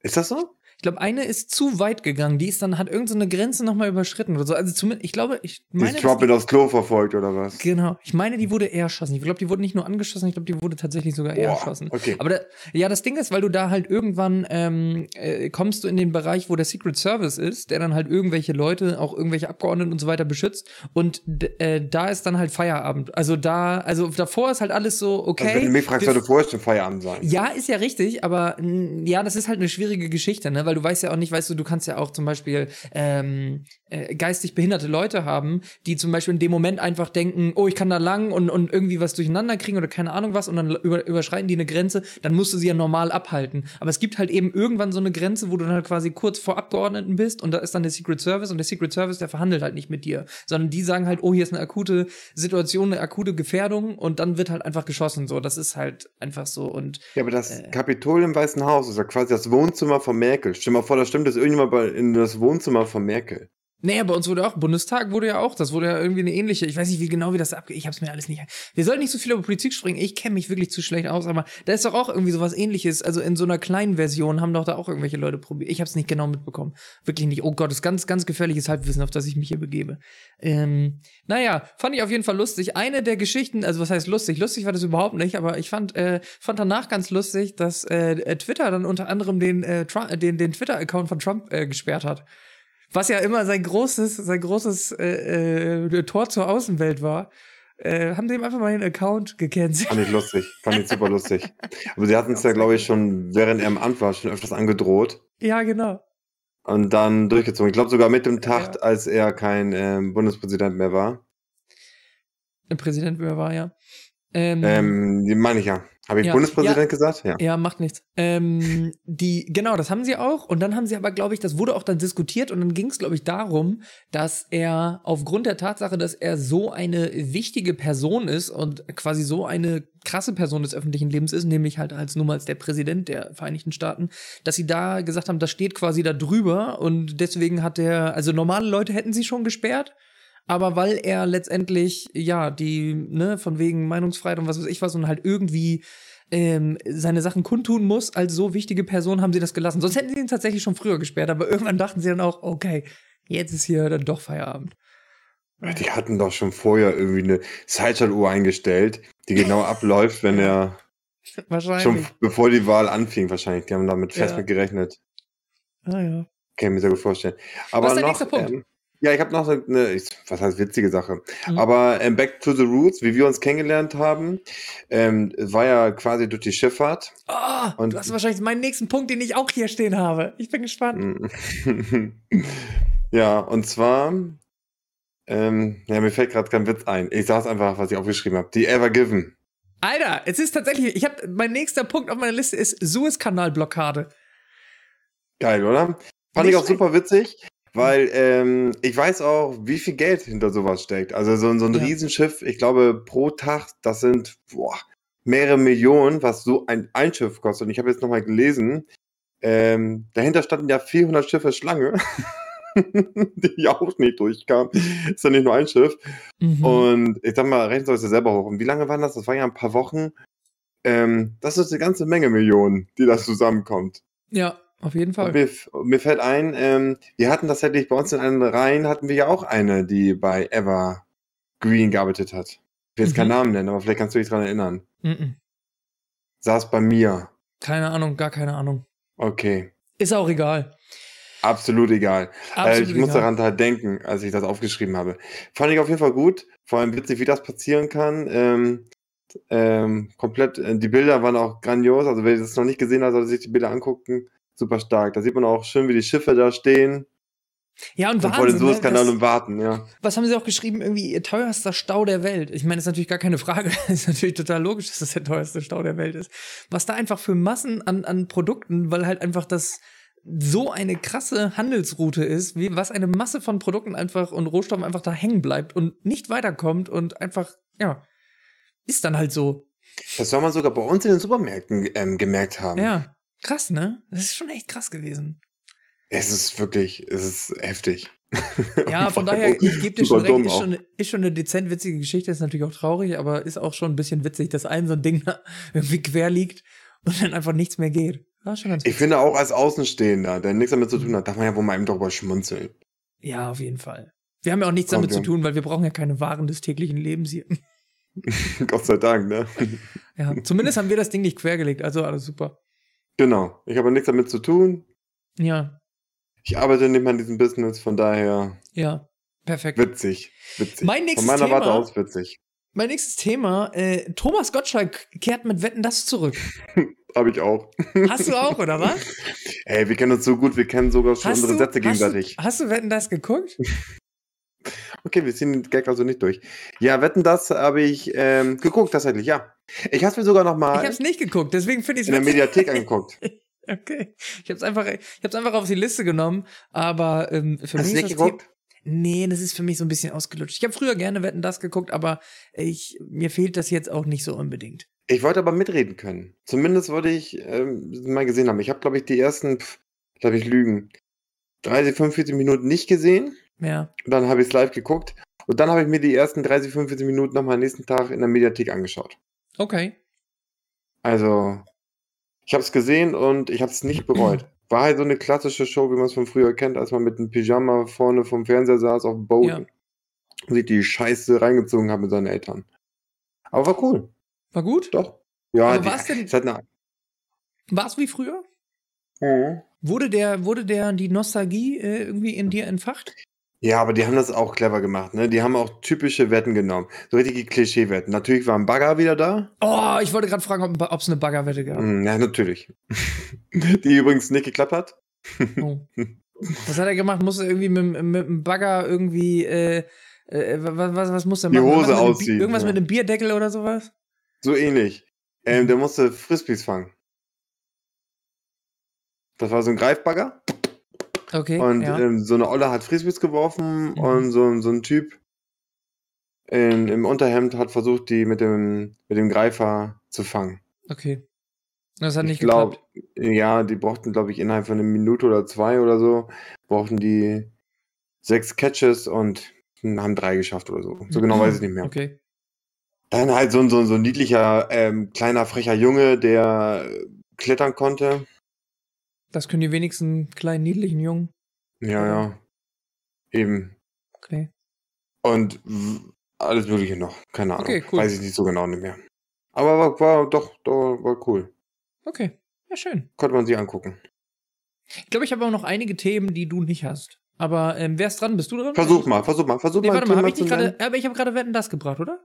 Ist das so? Ich glaube, eine ist zu weit gegangen. Die ist dann, hat irgendeine so eine Grenze nochmal überschritten oder so. Also zumindest, ich glaube, ich meine. ist mit aufs Klo verfolgt oder was? Genau. Ich meine, die wurde eher erschossen. Ich glaube, die wurde nicht nur angeschossen, ich glaube, die wurde tatsächlich sogar eher Boah, erschossen. okay. Aber da, ja, das Ding ist, weil du da halt irgendwann ähm, äh, kommst du in den Bereich, wo der Secret Service ist, der dann halt irgendwelche Leute, auch irgendwelche Abgeordneten und so weiter beschützt. Und äh, da ist dann halt Feierabend. Also da, also davor ist halt alles so, okay. Also wenn du mich fragst, sollte vorher schon Feierabend sein. ja, ist ja richtig, aber ja, das ist halt eine schwierige Geschichte, ne? Weil du weißt ja auch nicht, weißt du, du kannst ja auch zum Beispiel ähm, äh, geistig behinderte Leute haben, die zum Beispiel in dem Moment einfach denken, oh, ich kann da lang und, und irgendwie was durcheinander kriegen oder keine Ahnung was und dann über, überschreiten die eine Grenze, dann musst du sie ja normal abhalten. Aber es gibt halt eben irgendwann so eine Grenze, wo du dann halt quasi kurz vor Abgeordneten bist und da ist dann der Secret Service und der Secret Service, der verhandelt halt nicht mit dir, sondern die sagen halt, oh, hier ist eine akute Situation, eine akute Gefährdung und dann wird halt einfach geschossen. So, das ist halt einfach so und Ja, aber das Äh. Kapitol im Weißen Haus ist ja quasi das Wohnzimmer von Merkel. Stell mal vor, da stimmt das irgendjemand in das Wohnzimmer von Merkel. Naja, bei uns wurde auch, Bundestag wurde ja auch, das wurde ja irgendwie eine ähnliche, ich weiß nicht, wie genau wie das abgeht, ich hab's mir alles nicht. Wir sollten nicht so viel über Politik springen, ich kenne mich wirklich zu schlecht aus, aber da ist doch auch irgendwie sowas ähnliches, also in so einer kleinen Version haben doch da auch irgendwelche Leute probiert. Ich hab's nicht genau mitbekommen. Wirklich nicht. Oh Gott, das ist ganz, ganz gefährliches Halbwissen, auf das ich mich hier begebe. Ähm, naja, fand ich auf jeden Fall lustig. Eine der Geschichten, also was heißt lustig? Lustig war das überhaupt nicht, aber ich fand, äh, fand danach ganz lustig, dass äh, Twitter dann unter anderem den, äh, den, den Twitter-Account von Trump äh, gesperrt hat. Was ja immer sein großes, sein großes äh, äh, Tor zur Außenwelt war. Äh, haben sie ihm einfach mal den Account gecancelt. Fand ich lustig. Fand ich super lustig. Aber sie hatten es ja, glaube ich, schon, während er im Amt war, schon öfters angedroht. Ja, genau. Und dann durchgezogen. Ich glaube sogar mit dem Tag, Ja. als er kein ähm, Bundespräsident mehr war. Ein Präsident, wer war ja. Ähm, Ähm, meine ich ja. Habe ich Ja. Bundespräsident Ja. gesagt? Ja. Ja, macht nichts. Ähm, die, genau, das haben sie auch. Und dann haben sie aber, glaube ich, das wurde auch dann diskutiert und dann ging es, glaube ich, darum, dass er aufgrund der Tatsache, dass er so eine wichtige Person ist und quasi so eine krasse Person des öffentlichen Lebens ist, nämlich halt als nur mal als der Präsident der Vereinigten Staaten, dass sie da gesagt haben, das steht quasi da drüber und deswegen hat er, also normale Leute hätten sie schon gesperrt. Aber weil er letztendlich, ja, die, ne, von wegen Meinungsfreiheit und was weiß ich was und halt irgendwie ähm, seine Sachen kundtun muss, als so wichtige Person haben sie das gelassen. Sonst hätten sie ihn tatsächlich schon früher gesperrt, aber irgendwann dachten sie dann auch, okay, jetzt ist hier dann doch Feierabend. Die hatten doch schon vorher irgendwie eine Zeitschaltuhr eingestellt, die genau abläuft, wenn er Wahrscheinlich. schon bevor die Wahl anfing, wahrscheinlich. Die haben damit fest Ja. mit gerechnet. Ah ja. Kann ich mir sehr gut vorstellen. Aber Was ist dein noch, nächster Punkt? ähm, ja, ich habe noch so eine, ich, was heißt witzige Sache. Mhm. Aber ähm, Back to the Roots, wie wir uns kennengelernt haben, ähm, war ja quasi durch die Schifffahrt. Oh, Und- du hast wahrscheinlich meinen nächsten Punkt, den ich auch hier stehen habe. Ich bin gespannt. Mm. ja, und zwar, ähm, ja, mir fällt gerade kein Witz ein. Ich sag's einfach, was ich aufgeschrieben habe. Die Ever Given. Alter, es ist tatsächlich, ich habe mein nächster Punkt auf meiner Liste ist Suezkanalblockade. Geil, oder? Fand Nicht ich auch schlecht. super witzig, weil ähm, ich weiß auch, wie viel Geld hinter sowas steckt. Also so, so ein Ja. Riesenschiff, ich glaube, pro Tag, das sind boah, mehrere Millionen, was so ein, ein Schiff kostet. Und ich habe jetzt nochmal gelesen, ähm, dahinter standen ja 400 Schiffe Schlange, die auch nicht durchkamen. Ist ja nicht nur ein Schiff. Mhm. Und ich sag mal, rechnen Sie euch das selber hoch. Und wie lange waren das? Das waren ja ein paar Wochen. Ähm, das ist eine ganze Menge Millionen, die da zusammenkommt. ja, auf jeden Fall. mir, mir fällt ein, ähm, wir hatten tatsächlich bei uns in einem Reihen hatten wir ja auch eine, die bei Evergreen gearbeitet hat. Ich will jetzt keinen Mhm. Namen nennen, aber vielleicht kannst du dich dran erinnern. Mhm. Saß bei mir. Keine Ahnung, gar keine Ahnung. Okay. Ist auch egal. Absolut egal. Äh, Absolut ich muss egal. daran halt denken, als ich das aufgeschrieben habe. Fand ich auf jeden Fall gut. Vor allem witzig, wie das passieren kann. Ähm, ähm, komplett, äh, die Bilder waren auch grandios. Also wer das noch nicht gesehen hat, sollte sich die Bilder angucken. Super stark. Da sieht man auch schön, wie die Schiffe da stehen. Ja, und Und vor dem Wahnsinn. Ne? Suezkanal Das, und warten, ja. was haben sie auch geschrieben? Irgendwie ihr teuerster Stau der Welt. Ich meine, das ist natürlich gar keine Frage. Das ist natürlich total logisch, dass das der teuerste Stau der Welt ist. Was da einfach für Massen an, an Produkten, weil halt einfach das so eine krasse Handelsroute ist, wie was eine Masse von Produkten einfach und Rohstoffen einfach da hängen bleibt und nicht weiterkommt und einfach, ja, ist dann halt so. Das soll man sogar bei uns in den Supermärkten ähm, gemerkt haben. Ja, krass, ne? Das ist schon echt krass gewesen. Es ist wirklich, es ist heftig. Ja, von daher, ich gebe dir schon recht, ist schon, ist schon eine dezent witzige Geschichte, ist natürlich auch traurig, aber ist auch schon ein bisschen witzig, dass ein so ein Ding da irgendwie quer liegt und dann einfach nichts mehr geht. Ich finde auch als Außenstehender, der nichts damit zu tun hat, darf man ja wohl mal eben darüber schmunzeln. Ja, auf jeden Fall. Wir haben ja auch nichts Kommt, damit zu tun, weil wir brauchen ja keine Waren des täglichen Lebens hier. Gott sei Dank, ne? Ja, zumindest haben wir das Ding nicht quergelegt, also alles super. Genau. Ich habe nichts damit zu tun. Ja, Ich arbeite nicht mehr in diesem Business, von daher ja, perfekt. witzig. Witzig. Mein nächstes Von meiner Warte Thema- aus witzig. Mein nächstes Thema, äh, Thomas Gottschalk kehrt mit Wetten das zurück. Habe ich auch. Hast du auch, oder was? Ey, wir kennen uns so gut, wir kennen sogar schon unsere Sätze gegenseitig. Hast du, hast du Wetten das geguckt? Okay, wir ziehen den Gag also nicht durch. Ja, wetten, das habe ich ähm, geguckt, tatsächlich, ja. Ich habe es mir sogar noch Ich mal hab's nicht geguckt, deswegen finde ich in der Mediathek angeguckt. Okay. Ich hab's einfach, ich hab's einfach auf die Liste genommen, aber ähm, für Hast mich nicht ist das geguckt? Thema- Nee, das ist für mich so ein bisschen ausgelutscht. Ich habe früher gerne Wetten das geguckt, aber ich mir fehlt das jetzt auch nicht so unbedingt. Ich wollte aber mitreden können. Zumindest wollte ich ähm, mal gesehen haben. Ich habe, glaube ich, die ersten, pff, darf ich lügen, 30, 45 Minuten nicht gesehen. Ja. Dann habe ich es live geguckt. Und dann habe ich mir die ersten 30, 45 Minuten nochmal am nächsten Tag in der Mediathek angeschaut. Okay. Also, ich habe es gesehen und ich habe es nicht bereut. War halt so eine klassische Show, wie man es von früher kennt, als man mit einem Pyjama vorne vom Fernseher saß auf dem Boden Ja. und sich die Scheiße reingezogen hat mit seinen Eltern. Aber war cool. War gut? Doch. Ja, denn- es hat eine, War's wie früher? Mhm. Wurde der, wurde der die Nostalgie äh, irgendwie in dir entfacht? Ja, aber die haben das auch clever gemacht, ne? Die haben auch typische Wetten genommen. So richtige Klischee-Wetten. Natürlich war ein Bagger wieder da. Oh, ich wollte gerade fragen, ob es eine Baggerwette gab. Mm, Ja, natürlich. Die übrigens nicht geklappt hat. Oh. Was hat er gemacht? Muss er irgendwie mit, mit dem Bagger irgendwie, äh, äh, was, was, was muss er Die machen? Hose Irgendwas mit einem Bi- ausziehen, Irgendwas ja. mit einem Bierdeckel oder sowas? So ähnlich. Ähm, Mhm. der musste Frisbees fangen. Das war so ein Greifbagger. Okay. Und ja. ähm, so eine Olle hat Frisbees geworfen Mhm. und so, so ein Typ in, im Unterhemd hat versucht, die mit dem, mit dem Greifer zu fangen. okay. Das hat nicht ich glaube, geklappt. ja, die brauchten, glaube ich, innerhalb von einer Minute oder zwei oder so, brauchten die sechs Catches und haben drei geschafft oder so. So genau weiß ich nicht mehr. Okay. Dann halt so ein, so ein, so ein niedlicher, ähm, kleiner, frecher Junge, der klettern konnte. Das können die wenigsten kleinen, niedlichen Jungen. Ja, ja. Eben. Okay. Und alles Mögliche noch. Keine Ahnung. Okay, cool. Weiß ich nicht so genau nicht mehr. Aber war, war doch, doch, war cool. Okay. Ja, schön. Konnte man sich angucken. Ich glaube, ich habe auch noch einige Themen, die du nicht hast. Aber ähm, wer ist dran? Bist du dran? Versuch mal, versuch mal, versuch Nee, mal. warte mal, Thema hab ich nicht gerade. Aber ich habe gerade Wetten das gebracht, oder?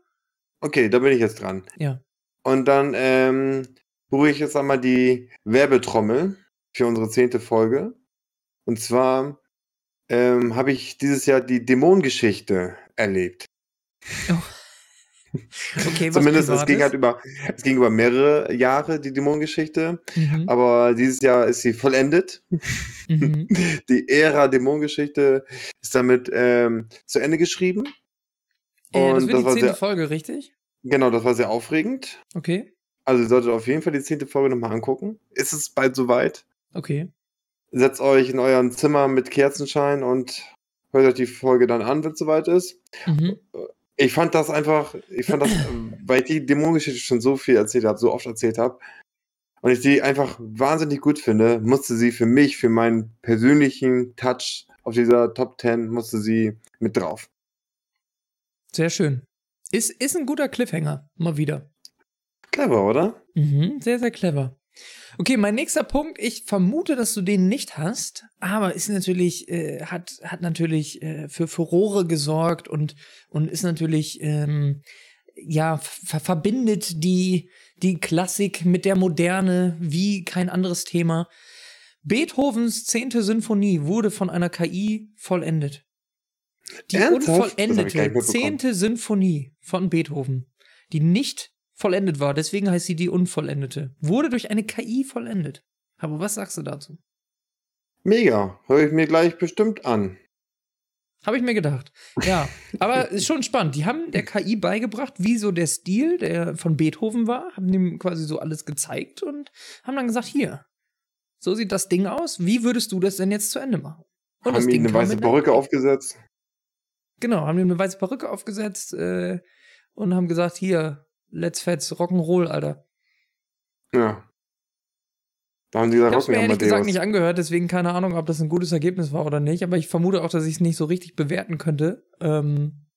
Okay, da bin ich jetzt dran. Ja. Und dann ähm, rufe ich jetzt einmal die Werbetrommel für unsere zehnte Folge. Und zwar ähm, habe ich dieses Jahr die Dämonengeschichte erlebt. Okay, was Zumindest es ging halt über, es ging über mehrere Jahre, die Dämonengeschichte. Mhm. Aber dieses Jahr ist sie vollendet. Mhm. Die Ära Dämonengeschichte ist damit ähm, zu Ende geschrieben. Äh, das wird das die zehnte sehr, Folge, richtig? genau, das war sehr aufregend. Okay. Also ihr solltet auf jeden Fall die zehnte Folge nochmal angucken. Ist es bald soweit? Okay. Setzt euch in euren Zimmer mit Kerzenschein und hört euch die Folge dann an, wenn es soweit ist. Mhm. Ich fand das einfach, ich fand das, weil ich die Dämonengeschichte schon so viel erzählt habe, so oft erzählt habe, und ich die einfach wahnsinnig gut finde, musste sie für mich, für meinen persönlichen Touch auf dieser Top 10, musste sie mit drauf. Sehr schön. Ist, ist ein guter Cliffhanger. Mal wieder. Clever, oder? Mhm. Sehr, sehr clever. Okay, mein nächster Punkt. Ich vermute, dass du den nicht hast, aber ist natürlich, äh, hat, hat natürlich äh, für Furore gesorgt und, und ist natürlich, ähm, ja, ver verbindet die, die Klassik mit der Moderne wie kein anderes Thema. Beethovens zehnte Sinfonie wurde von einer KI vollendet. Die Ernsthaft? Unvollendete zehnte Sinfonie von Beethoven, die nicht vollendet war, deswegen heißt sie die unvollendete, wurde durch eine KI vollendet. Aber was sagst du dazu? Mega. Höre ich mir gleich bestimmt an. Habe ich mir gedacht. Ja, aber ist schon spannend. Die haben der KI beigebracht, wie so der Stil, der von Beethoven war, haben dem quasi so alles gezeigt und haben dann gesagt, hier, so sieht das Ding aus. Wie würdest du das denn jetzt zu Ende machen? Und haben Ding eine weiße Perücke aufgesetzt. Genau, haben ihm eine weiße Perücke aufgesetzt äh, und haben gesagt, hier, let's fetz, Rock'n'Roll, Alter. Ja. Da haben sie gesagt, Ich hab's mir ehrlich gesagt nicht angehört, deswegen keine Ahnung, ob das ein gutes Ergebnis war oder nicht, aber ich vermute auch, dass ich es nicht so richtig bewerten könnte. Ähm,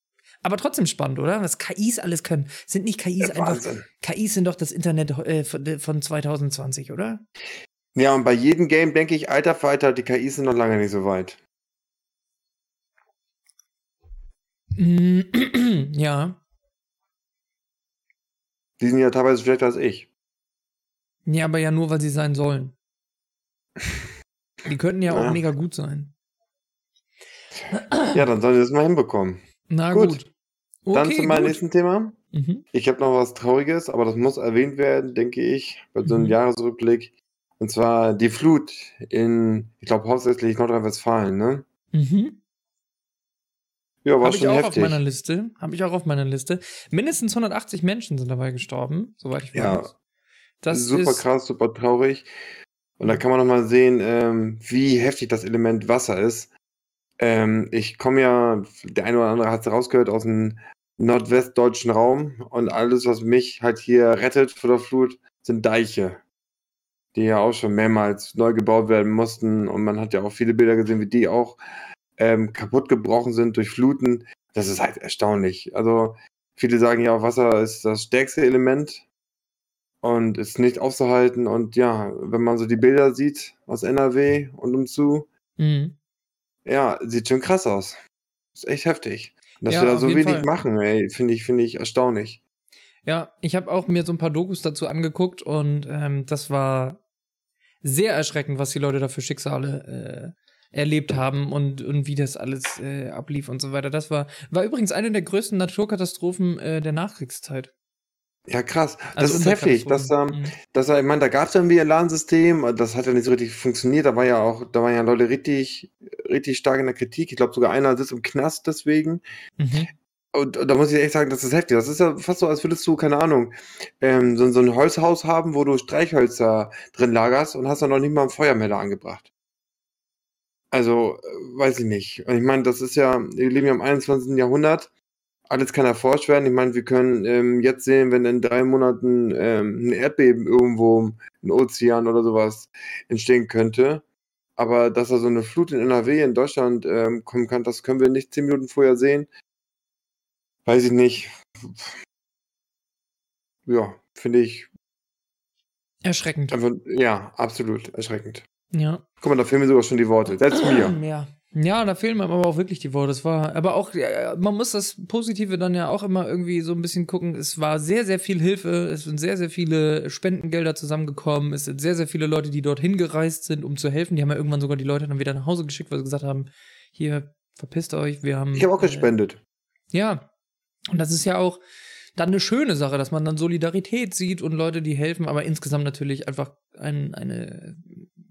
aber trotzdem spannend, oder? Was KIs alles können. Sind nicht KIs Ja, einfach. Wahnsinn. KIs sind doch das Internet äh, von, von 2020, oder? Ja, und bei jedem Game denke ich, alter Falter, die KIs sind noch lange nicht so weit. Mm, ja. Die sind ja teilweise schlechter als ich. Ja, aber ja nur, weil sie sein sollen. Die könnten ja auch Ja. mega gut sein. Ja, dann sollen sie das mal hinbekommen. Na Gut. gut. Dann Okay, zu meinem nächsten Thema. Mhm. Ich habe noch was Trauriges, aber das muss erwähnt werden, denke ich, bei so einem Mhm. Jahresrückblick. Und zwar die Flut in, ich glaube, hauptsächlich Nordrhein-Westfalen, ne? Mhm. Ja, war Habe ich schon auch auf heftig. meiner Liste. Habe ich auch auf meiner Liste. Mindestens 180 Menschen sind dabei gestorben, soweit ich Ja, weiß. Das super ist, krass, super traurig. Und da kann man nochmal sehen, ähm, wie heftig das Element Wasser ist. Ähm, ich komme ja, der eine oder andere hat es rausgehört, aus dem nordwestdeutschen Raum. Und alles, was mich halt hier rettet vor der Flut, sind Deiche. Die ja auch schon mehrmals neu gebaut werden mussten. Und man hat ja auch viele Bilder gesehen, wie die auch ähm, kaputt gebrochen sind durch Fluten. Das ist halt erstaunlich. Also viele sagen ja, Wasser ist das stärkste Element und ist nicht aufzuhalten. Und ja, wenn man so die Bilder sieht aus NRW und umzu, Mhm. ja, sieht schon krass aus. Ist echt heftig. Dass Ja, wir da so wenig Fall. machen, ey, finde ich, finde ich erstaunlich. Ja, ich habe auch mir so ein paar Dokus dazu angeguckt und ähm, das war sehr erschreckend, was die Leute da für Schicksale äh, erlebt haben und, und wie das alles äh, ablief und so weiter. Das war, war übrigens eine der größten Naturkatastrophen äh, der Nachkriegszeit. Ja, krass. Das Also ist heftig. Dass, ähm, Umweltkatastrophen. dass ich meine, da gab es irgendwie ein Alarmsystem, das hat ja nicht so richtig funktioniert. Da war ja auch, da waren ja Leute richtig, richtig stark in der Kritik. Ich glaube, sogar einer sitzt im Knast deswegen. Mhm. Mhm. Und, und da muss ich echt sagen, das ist heftig. Das ist ja fast so, als würdest du, keine Ahnung, ähm, so, so ein Holzhaus haben, wo du Streichhölzer drin lagerst und hast dann noch nicht mal einen Feuermelder angebracht. Also, äh, weiß ich nicht. Und ich meine, das ist ja, wir leben ja im 21. Jahrhundert. Alles kann erforscht werden. Ich meine, wir können ähm, jetzt sehen, wenn in drei Monaten ähm, ein Erdbeben irgendwo im Ozean oder sowas entstehen könnte. Aber dass da so eine Flut in NRW in Deutschland ähm, kommen kann, das können wir nicht zehn Minuten vorher sehen. Weiß ich nicht. Ja, finde ich Erschreckend. einfach, ja, absolut erschreckend. Ja. Guck mal, da fehlen mir sogar schon die Worte. Selbst mir. Ja. Ja, da fehlen mir aber auch wirklich die Worte. Es war, aber auch, ja, man muss das Positive dann ja auch immer irgendwie so ein bisschen gucken. Es war sehr, sehr viel Hilfe. Es sind sehr, sehr viele Spendengelder zusammengekommen. Es sind sehr, sehr viele Leute, die dorthin gereist sind, um zu helfen. Die haben ja irgendwann sogar die Leute dann wieder nach Hause geschickt, weil sie gesagt haben, hier, verpisst euch, wir haben. Ich habe auch gespendet. Äh, ja. Und das ist ja auch dann eine schöne Sache, dass man dann Solidarität sieht und Leute, die helfen, aber insgesamt natürlich einfach ein, eine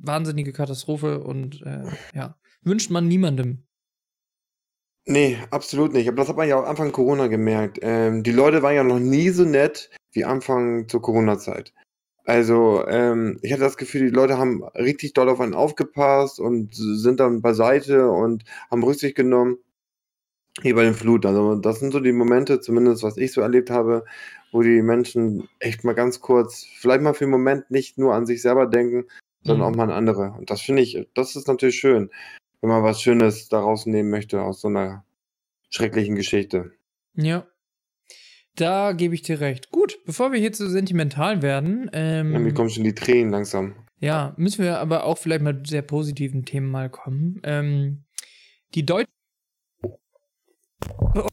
wahnsinnige Katastrophe und äh, ja wünscht man niemandem. Nee, absolut nicht. Aber das hat man ja auch Anfang Corona gemerkt. Ähm, die Leute waren ja noch nie so nett wie Anfang zur Corona-Zeit. Also, ähm, ich hatte das Gefühl, die Leute haben richtig doll auf einen aufgepasst und sind dann beiseite und haben Rücksicht genommen. Hier bei den Fluten. Also, das sind so die Momente, zumindest was ich so erlebt habe, wo die Menschen echt mal ganz kurz, vielleicht mal für einen Moment nicht nur an sich selber denken, sondern mhm. auch mal an andere. Und das finde ich, das ist natürlich schön wenn man was Schönes daraus nehmen möchte aus so einer schrecklichen Geschichte. Ja. Da gebe ich dir recht. Gut, bevor wir hier zu sentimental werden. Ähm, ja, mir kommen schon die Tränen langsam. Ja, müssen wir aber auch vielleicht mal sehr positiven Themen mal kommen. Ähm, die Deutsche.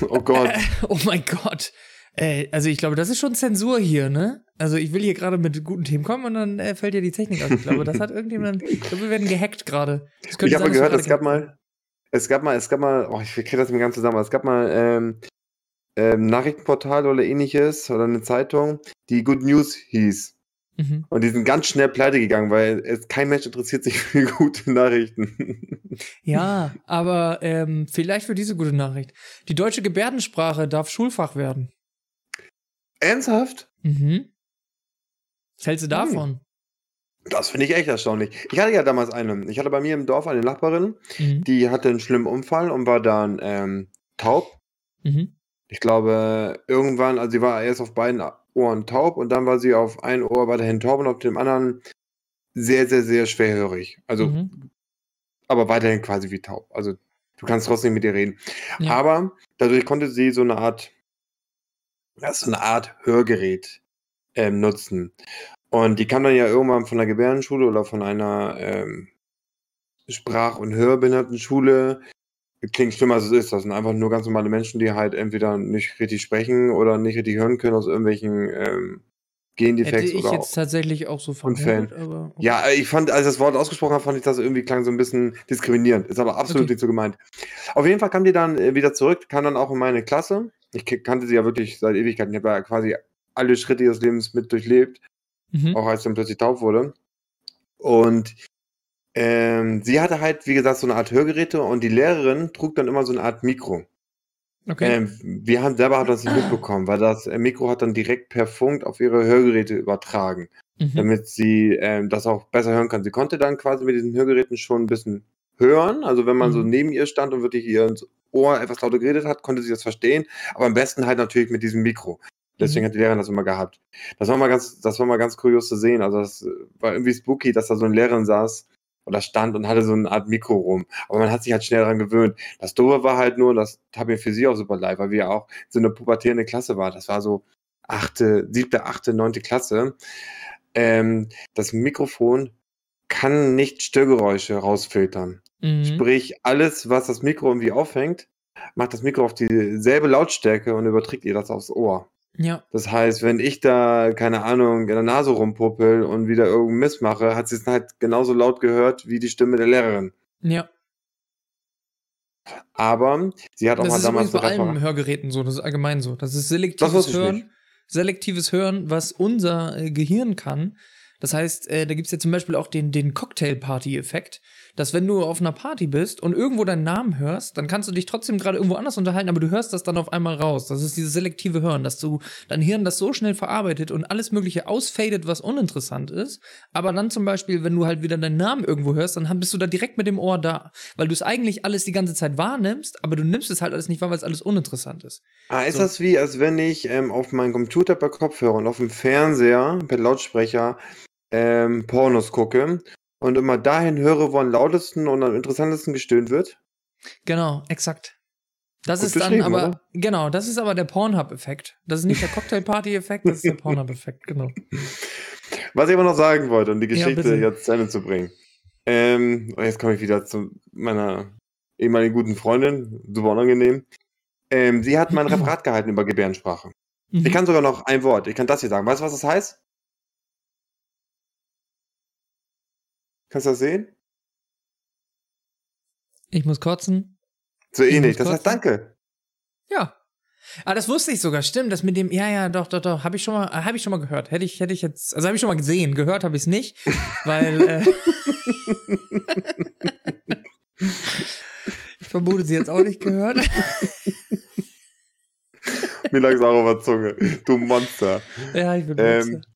Oh, oh Gott. oh mein Gott. Äh, also ich glaube, das ist schon Zensur hier, ne? Also ich will hier gerade mit guten Themen kommen und dann äh, fällt ja die Technik aus. Ich glaube, das hat irgendjemand. Ich glaube, wir werden gehackt gerade. Ich habe gehört, es gab mal, es gab mal, es gab mal, oh, ich kriege das mir ganz zusammen. Es gab mal ähm, ähm, Nachrichtenportal oder ähnliches oder eine Zeitung, die Good News hieß. Mhm. Und die sind ganz schnell pleite gegangen, weil es, kein Mensch interessiert sich für gute Nachrichten. Ja, aber ähm, vielleicht für diese gute Nachricht. Die deutsche Gebärdensprache darf Schulfach werden. Ernsthaft? Mhm. Was hältst du davon? Hm. Das finde ich echt erstaunlich. Ich hatte ja damals eine. Ich hatte bei mir im Dorf eine Nachbarin, mhm. die hatte einen schlimmen Unfall und war dann ähm, taub. Mhm. Ich glaube, irgendwann, also sie war erst auf beiden Ohren taub und dann war sie auf ein Ohr weiterhin taub und auf dem anderen sehr, sehr, sehr schwerhörig. Also, mhm. aber weiterhin quasi wie taub. Also, du kannst trotzdem mit ihr reden. Ja. Aber dadurch konnte sie so eine Art das ist eine Art Hörgerät ähm, nutzen. Und die kam dann ja irgendwann von der Gebärdenschule oder von einer ähm, Sprach- und Hörbehindertenschule. Klingt schlimmer, als es ist. Das sind einfach nur ganz normale Menschen, die halt entweder nicht richtig sprechen oder nicht richtig hören können aus irgendwelchen ähm, Gendefekts Hätte ich oder jetzt tatsächlich auch so vermutet, aber okay. Ja, ich fand, als ich das Wort ausgesprochen habe, fand ich das irgendwie klang so ein bisschen diskriminierend. Ist aber absolut okay. nicht so gemeint. Auf jeden Fall kam die dann äh, wieder zurück, kam dann auch in meine Klasse ich kannte sie ja wirklich seit Ewigkeiten. Ich habe ja quasi alle Schritte ihres Lebens mit durchlebt, mhm. auch als sie dann plötzlich taub wurde. Und ähm, sie hatte halt, wie gesagt, so eine Art Hörgeräte und die Lehrerin trug dann immer so eine Art Mikro. Okay. Ähm, wir haben selber hat das nicht mitbekommen, weil das äh, Mikro hat dann direkt per Funk auf ihre Hörgeräte übertragen, mhm. damit sie ähm, das auch besser hören kann. Sie konnte dann quasi mit diesen Hörgeräten schon ein bisschen hören. Also wenn man mhm. so neben ihr stand und wirklich ihr Ohr etwas lauter geredet hat, konnte sie das verstehen. Aber am besten halt natürlich mit diesem Mikro. Deswegen mhm. hat die Lehrerin das immer gehabt. Das war mal ganz, das war mal ganz kurios zu sehen. Also das war irgendwie spooky, dass da so eine Lehrerin saß oder stand und hatte so eine Art Mikro rum. Aber man hat sich halt schnell daran gewöhnt. Das Doofe war halt nur, das tat mir für sie auch super leid, weil wir ja auch so eine pubertierende Klasse war. Das war so achte, siebte, achte, neunte Klasse. Ähm, das Mikrofon kann nicht Störgeräusche rausfiltern. Mhm. Sprich, alles, was das Mikro irgendwie aufhängt, macht das Mikro auf dieselbe Lautstärke und überträgt ihr das aufs Ohr. Ja. Das heißt, wenn ich da, keine Ahnung, in der Nase rumpuppel und wieder irgendeinen Mist mache, hat sie es halt genauso laut gehört wie die Stimme der Lehrerin. Ja. Aber sie hat auch das mal ist damals. Das ist bei allen Hörgeräten so, das ist allgemein so. Das ist selektives das Hören. Selektives Hören, was unser äh, Gehirn kann. Das heißt, äh, da gibt es ja zum Beispiel auch den, den Cocktail-Party-Effekt dass wenn du auf einer Party bist und irgendwo deinen Namen hörst, dann kannst du dich trotzdem gerade irgendwo anders unterhalten, aber du hörst das dann auf einmal raus. Das ist dieses selektive Hören, dass du dein Hirn das so schnell verarbeitet und alles Mögliche ausfadet, was uninteressant ist. Aber dann zum Beispiel, wenn du halt wieder deinen Namen irgendwo hörst, dann bist du da direkt mit dem Ohr da, weil du es eigentlich alles die ganze Zeit wahrnimmst, aber du nimmst es halt alles nicht wahr, weil es alles uninteressant ist. Ah, ist so. das wie, als wenn ich ähm, auf meinem Computer per Kopfhörer und auf dem Fernseher per Lautsprecher ähm, Pornos gucke und immer dahin höre, wo am lautesten und am interessantesten gestöhnt wird? Genau, exakt. Das Gut ist dann aber, oder? genau, das ist aber der Pornhub-Effekt. Das ist nicht der Cocktail-Party-Effekt, das ist der Pornhub-Effekt, genau. Was ich aber noch sagen wollte, um die Ja, Geschichte bitte. jetzt zu Ende zu bringen. Ähm, und jetzt komme ich wieder zu meiner ehemaligen guten Freundin, super unangenehm. Ähm, sie hat mein Referat gehalten über Gebärdensprache. Mhm. Ich kann sogar noch ein Wort. Ich kann das hier sagen. Weißt du, was das heißt? Kannst du das sehen? Ich muss kotzen. So Ich ähnlich. Das heißt kotzen. Danke. Ja. Ah, das wusste ich sogar, stimmt. Das mit dem, ja, ja, doch, doch, doch, habe ich schon mal, äh, habe ich schon mal gehört. Hätte ich, hätte ich jetzt, also habe ich schon mal gesehen, gehört habe ich es nicht, weil äh, ich vermute, sie jetzt auch nicht gehört. Mir lag es auch auf der Zunge. Du Monster. ja, ich bin Ähm, Monster.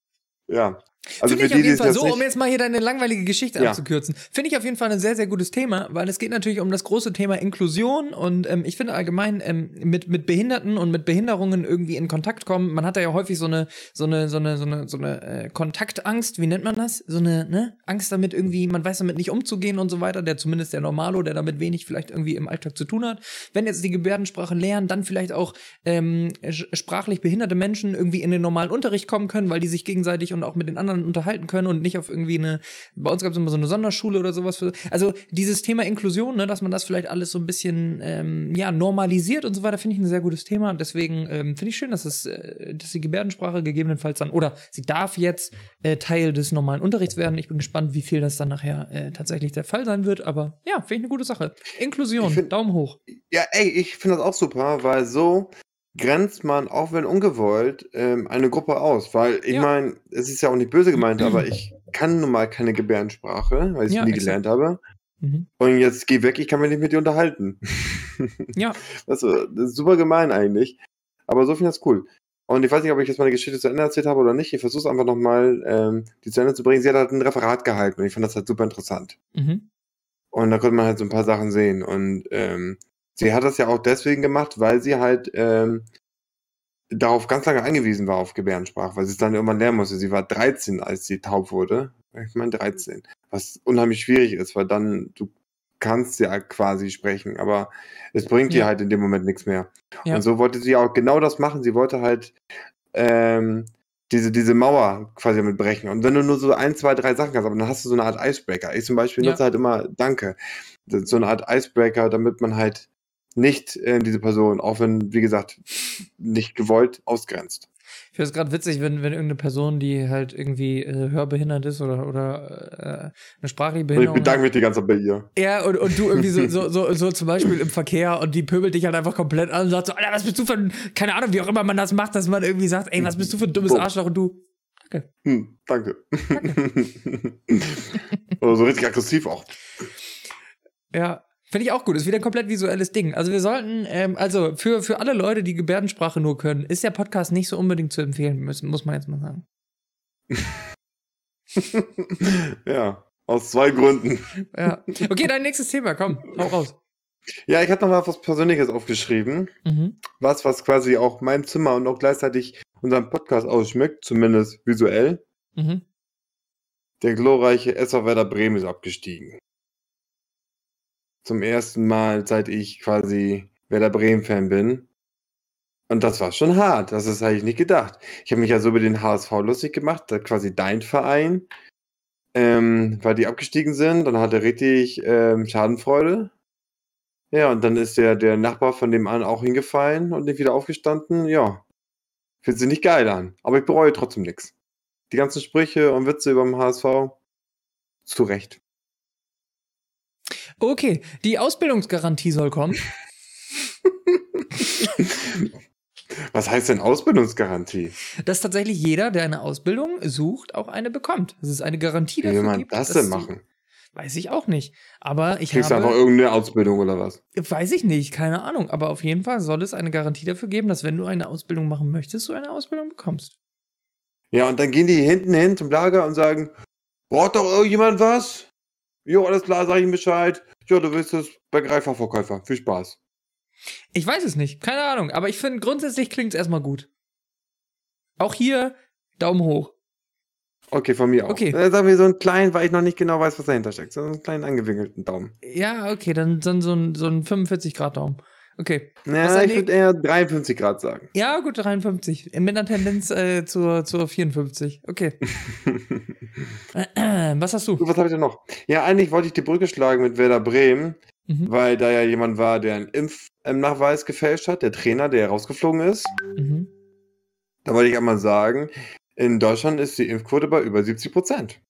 Ja. Also Finde ich auf jeden Fall so, um jetzt mal hier deine langweilige Geschichte Ja. abzukürzen. Finde ich auf jeden Fall ein sehr, sehr gutes Thema, weil es geht natürlich um das große Thema Inklusion und ähm, ich finde allgemein ähm, mit, mit Behinderten und mit Behinderungen irgendwie in Kontakt kommen. Man hat da ja häufig so eine, so eine, so eine, so eine, so eine äh, Kontaktangst, wie nennt man das? So eine, ne? Angst damit irgendwie, man weiß damit nicht umzugehen und so weiter, der zumindest der Normalo, der damit wenig vielleicht irgendwie im Alltag zu tun hat. Wenn jetzt die Gebärdensprache lernen, dann vielleicht auch ähm, sprachlich behinderte Menschen irgendwie in den normalen Unterricht kommen können, weil die sich gegenseitig und auch mit den anderen unterhalten können und nicht auf irgendwie eine, bei uns gab es immer so eine Sonderschule oder sowas. Für, also dieses Thema Inklusion, ne, dass man das vielleicht alles so ein bisschen ähm, ja, normalisiert und so weiter, finde ich ein sehr gutes Thema. Und deswegen ähm, finde ich schön, dass es, äh, dass die Gebärdensprache gegebenenfalls dann, oder sie darf jetzt äh, Teil des normalen Unterrichts werden. Ich bin gespannt, wie viel das dann nachher äh, tatsächlich der Fall sein wird. Aber ja, finde ich eine gute Sache. Inklusion, find- Daumen hoch. Ja, ey, ich finde das auch super, weil so grenzt man, auch wenn ungewollt, ähm, eine Gruppe aus. Weil ich Ja. meine, es ist ja auch nicht böse gemeint, aber ich kann nun mal keine Gebärdensprache, weil ich Ja, sie nie exakt. gelernt habe. Mhm. Und jetzt geh weg, ich kann mich nicht mit dir unterhalten. Ja, Also, das ist super gemein eigentlich. Aber so finde ich das cool. Und ich weiß nicht, ob ich jetzt meine Geschichte zu Ende erzählt habe oder nicht. Ich versuche es einfach nochmal, ähm, die zu Ende zu bringen. Sie hat halt ein Referat gehalten und ich fand das halt super interessant. mhm. Und da konnte man halt so ein paar Sachen sehen. Und ähm, sie hat das ja auch deswegen gemacht, weil sie halt ähm, darauf ganz lange angewiesen war auf Gebärdensprache, weil sie es dann irgendwann lernen musste. Sie war 13, als sie taub wurde. Ich meine 13. Was unheimlich schwierig ist, weil dann, du kannst ja quasi sprechen, aber es bringt dir Ja. halt in dem Moment nichts mehr. Ja. Und so wollte sie auch genau das machen. Sie wollte halt ähm, diese, diese Mauer quasi damit brechen. Und wenn du nur so ein, zwei, drei Sachen kannst, aber dann hast du so eine Art Icebreaker. Ich zum Beispiel Ja. nutze halt immer Danke. So eine Art Icebreaker, damit man halt nicht äh, diese Person, auch wenn, wie gesagt, nicht gewollt, ausgrenzt. Ich finde es gerade witzig, wenn, wenn irgendeine Person, die halt irgendwie äh, hörbehindert ist oder, oder äh, eine sprachliche Und ich Behinderung bedanke mich die ganze Zeit bei ihr. Ja, und, und du irgendwie so, so, so, so zum Beispiel im Verkehr und die pöbelt dich halt einfach komplett an und sagt so, Alter, was bist du für ein, keine Ahnung, wie auch immer man das macht, dass man irgendwie sagt, ey, was bist du für ein dummes. Arschloch und du, Hm, danke. Oder so richtig aggressiv auch. ja, finde ich auch gut, ist wieder ein komplett visuelles Ding. Also wir sollten, ähm, also für, für alle Leute, die Gebärdensprache nur können, ist der Podcast nicht so unbedingt zu empfehlen müssen, muss man jetzt mal sagen. ja, aus zwei Gründen. Ja. Okay, dein nächstes Thema, komm, hau raus. Ja, ich hatte noch mal was Persönliches aufgeschrieben. Mhm. Was, was quasi auch mein Zimmer und auch gleichzeitig unseren Podcast ausschmückt, zumindest visuell. Mhm. Der glorreiche SV Werder Bremen ist abgestiegen. Zum ersten Mal, seit ich quasi Werder Bremen-Fan bin. Und das war schon hart. Das ist eigentlich nicht gedacht. Ich habe mich ja so über den HSV lustig gemacht, quasi dein Verein, ähm, weil die abgestiegen sind. Dann hat er richtig ähm, Schadenfreude. Ja, und dann ist der, der Nachbar von dem an auch hingefallen und nicht wieder aufgestanden. Ja, fühlt sich nicht geil an. Aber ich bereue trotzdem nichts. Die ganzen Sprüche und Witze über den HSV, zu Recht. Okay, die Ausbildungsgarantie soll kommen. Was heißt denn Ausbildungsgarantie? dass tatsächlich jeder, der eine Ausbildung sucht, auch eine bekommt. Dass es eine Garantie Wie dafür will man gibt. das denn machen? Weiß ich auch nicht. Aber ich Kriegst du einfach habe, irgendeine Ausbildung oder was? weiß ich nicht, keine Ahnung. Aber auf jeden Fall soll es eine Garantie dafür geben, dass wenn du eine Ausbildung machen möchtest, du eine Ausbildung bekommst. Ja, und dann gehen die hinten hin zum Lager und sagen, braucht doch irgendjemand was? Jo, alles klar, sag ich ihm Bescheid. Jo, du willst es Bäckereifachverkäufer. Viel Spaß. Ich weiß es nicht, keine Ahnung. Aber ich finde, grundsätzlich klingt es erstmal gut. Auch hier Daumen hoch. Okay, von mir auch. Okay. Dann sagen wir so einen kleinen, weil ich noch nicht genau weiß, was dahinter steckt. So einen kleinen angewinkelten Daumen. Ja, okay, dann, dann so ein, so ein 45-Grad-Daumen. Okay. Ja, ich würde eher 53 Grad sagen. Ja, gut, 53. Mit einer Tendenz äh, zur, zur 54. Okay. was hast du? Was habe ich denn noch? Ja, eigentlich wollte ich die Brücke schlagen mit Werder Bremen, mhm. weil da ja jemand war, der einen Impfnachweis gefälscht hat, der Trainer, der rausgeflogen ist. Mhm. Da wollte ich einmal sagen, in Deutschland ist die Impfquote bei über 70 Prozent.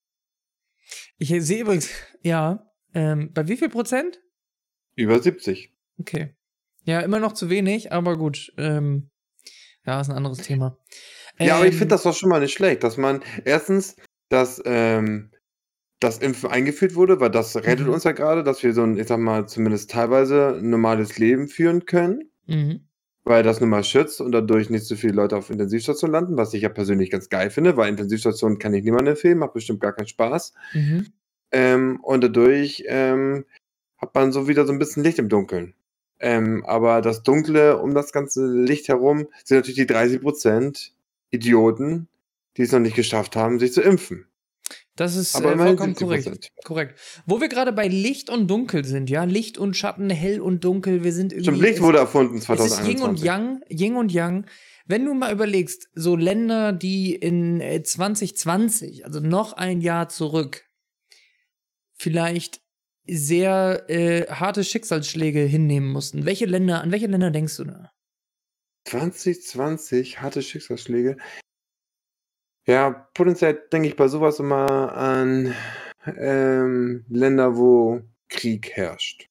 Ich sehe übrigens, ja, ähm, bei wie viel Prozent? Über 70. Okay. Ja, immer noch zu wenig, aber gut. Ähm, ja, ist ein anderes Thema. Ja, ähm, aber ich finde ähm, das doch schon mal nicht schlecht, dass man erstens, dass ähm, das Impfen eingeführt wurde, weil das rettet mhm. uns ja gerade, dass wir so ein, ich sag mal, zumindest teilweise normales Leben führen können. Mhm. Weil das nun mal schützt und dadurch nicht so viele Leute auf Intensivstationen landen, was ich ja persönlich ganz geil finde, weil Intensivstationen kann ich niemandem empfehlen, macht bestimmt gar keinen Spaß. Mhm. Ähm, und dadurch ähm, hat man so wieder so ein bisschen Licht im Dunkeln. Ähm, aber das Dunkle um das ganze Licht herum sind natürlich die 30% Idioten, die es noch nicht geschafft haben, sich zu impfen. Das ist aber äh, vollkommen korrekt. korrekt. Wo wir gerade bei Licht und Dunkel sind, ja, Licht und Schatten, hell und dunkel, wir sind irgendwie. Stimmt, Licht wurde erfunden 2021. Es ist Yin und Yang, Yin und Yang. Wenn du mal überlegst, so Länder, die in 2020, äh, also noch ein Jahr zurück, vielleicht sehr äh, harte Schicksalsschläge hinnehmen mussten. Welche Länder, an welche Länder denkst du da? 2020 harte Schicksalsschläge. Ja, potenziell denke ich bei sowas immer an ähm, Länder, wo Krieg herrscht.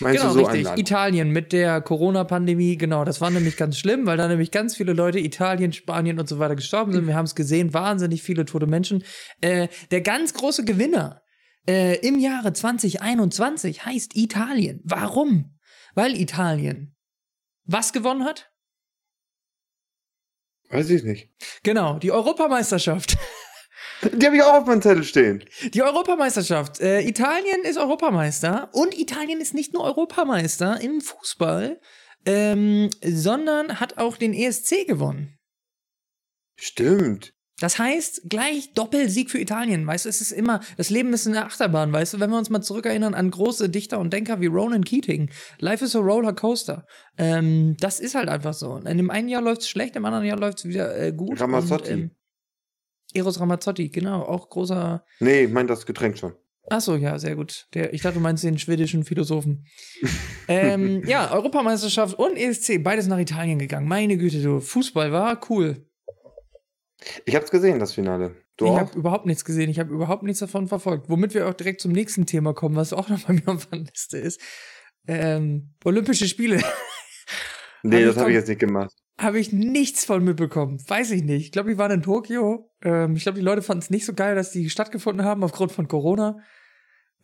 Meinst genau, du so richtig. Italien mit der Corona-Pandemie, genau. Das war nämlich ganz schlimm, weil da nämlich ganz viele Leute, Italien, Spanien und so weiter gestorben sind. Wir haben es gesehen, wahnsinnig viele tote Menschen. Äh, der ganz große Gewinner äh, im Jahre 2021 heißt Italien. Warum? Weil Italien was gewonnen hat? Weiß ich nicht. Genau, die Europameisterschaft. Die habe ich auch auf meinem Zettel stehen. Die Europameisterschaft. Äh, Italien ist Europameister und Italien ist nicht nur Europameister im Fußball, ähm, sondern hat auch den ESC gewonnen. Stimmt. Das heißt, gleich Doppelsieg für Italien. Weißt du, es ist immer, das Leben ist eine Achterbahn, weißt du, wenn wir uns mal zurückerinnern an große Dichter und Denker wie Ronan Keating. Life is a roller coaster. Ähm, das ist halt einfach so. In dem einen Jahr läuft es schlecht, im anderen Jahr läuft es wieder äh, gut. Ramazzotti. Und, ähm, Eros Ramazzotti, genau, auch großer. Nee, ich meine das Getränk schon. Achso, ja, sehr gut. Der, ich dachte, du meinst den schwedischen Philosophen. ähm, ja, Europameisterschaft und ESC, beides nach Italien gegangen. Meine Güte, du. Fußball war cool. Ich habe es gesehen, das Finale. Du ich habe überhaupt nichts gesehen. Ich habe überhaupt nichts davon verfolgt. Womit wir auch direkt zum nächsten Thema kommen, was auch noch bei mir auf der Liste ist. Ähm, Olympische Spiele. nee, hab das habe ich jetzt nicht gemacht. Habe ich nichts von mitbekommen. Weiß ich nicht. Ich glaube, die waren in Tokio. Ähm, ich glaube, die Leute fanden es nicht so geil, dass die stattgefunden haben aufgrund von Corona.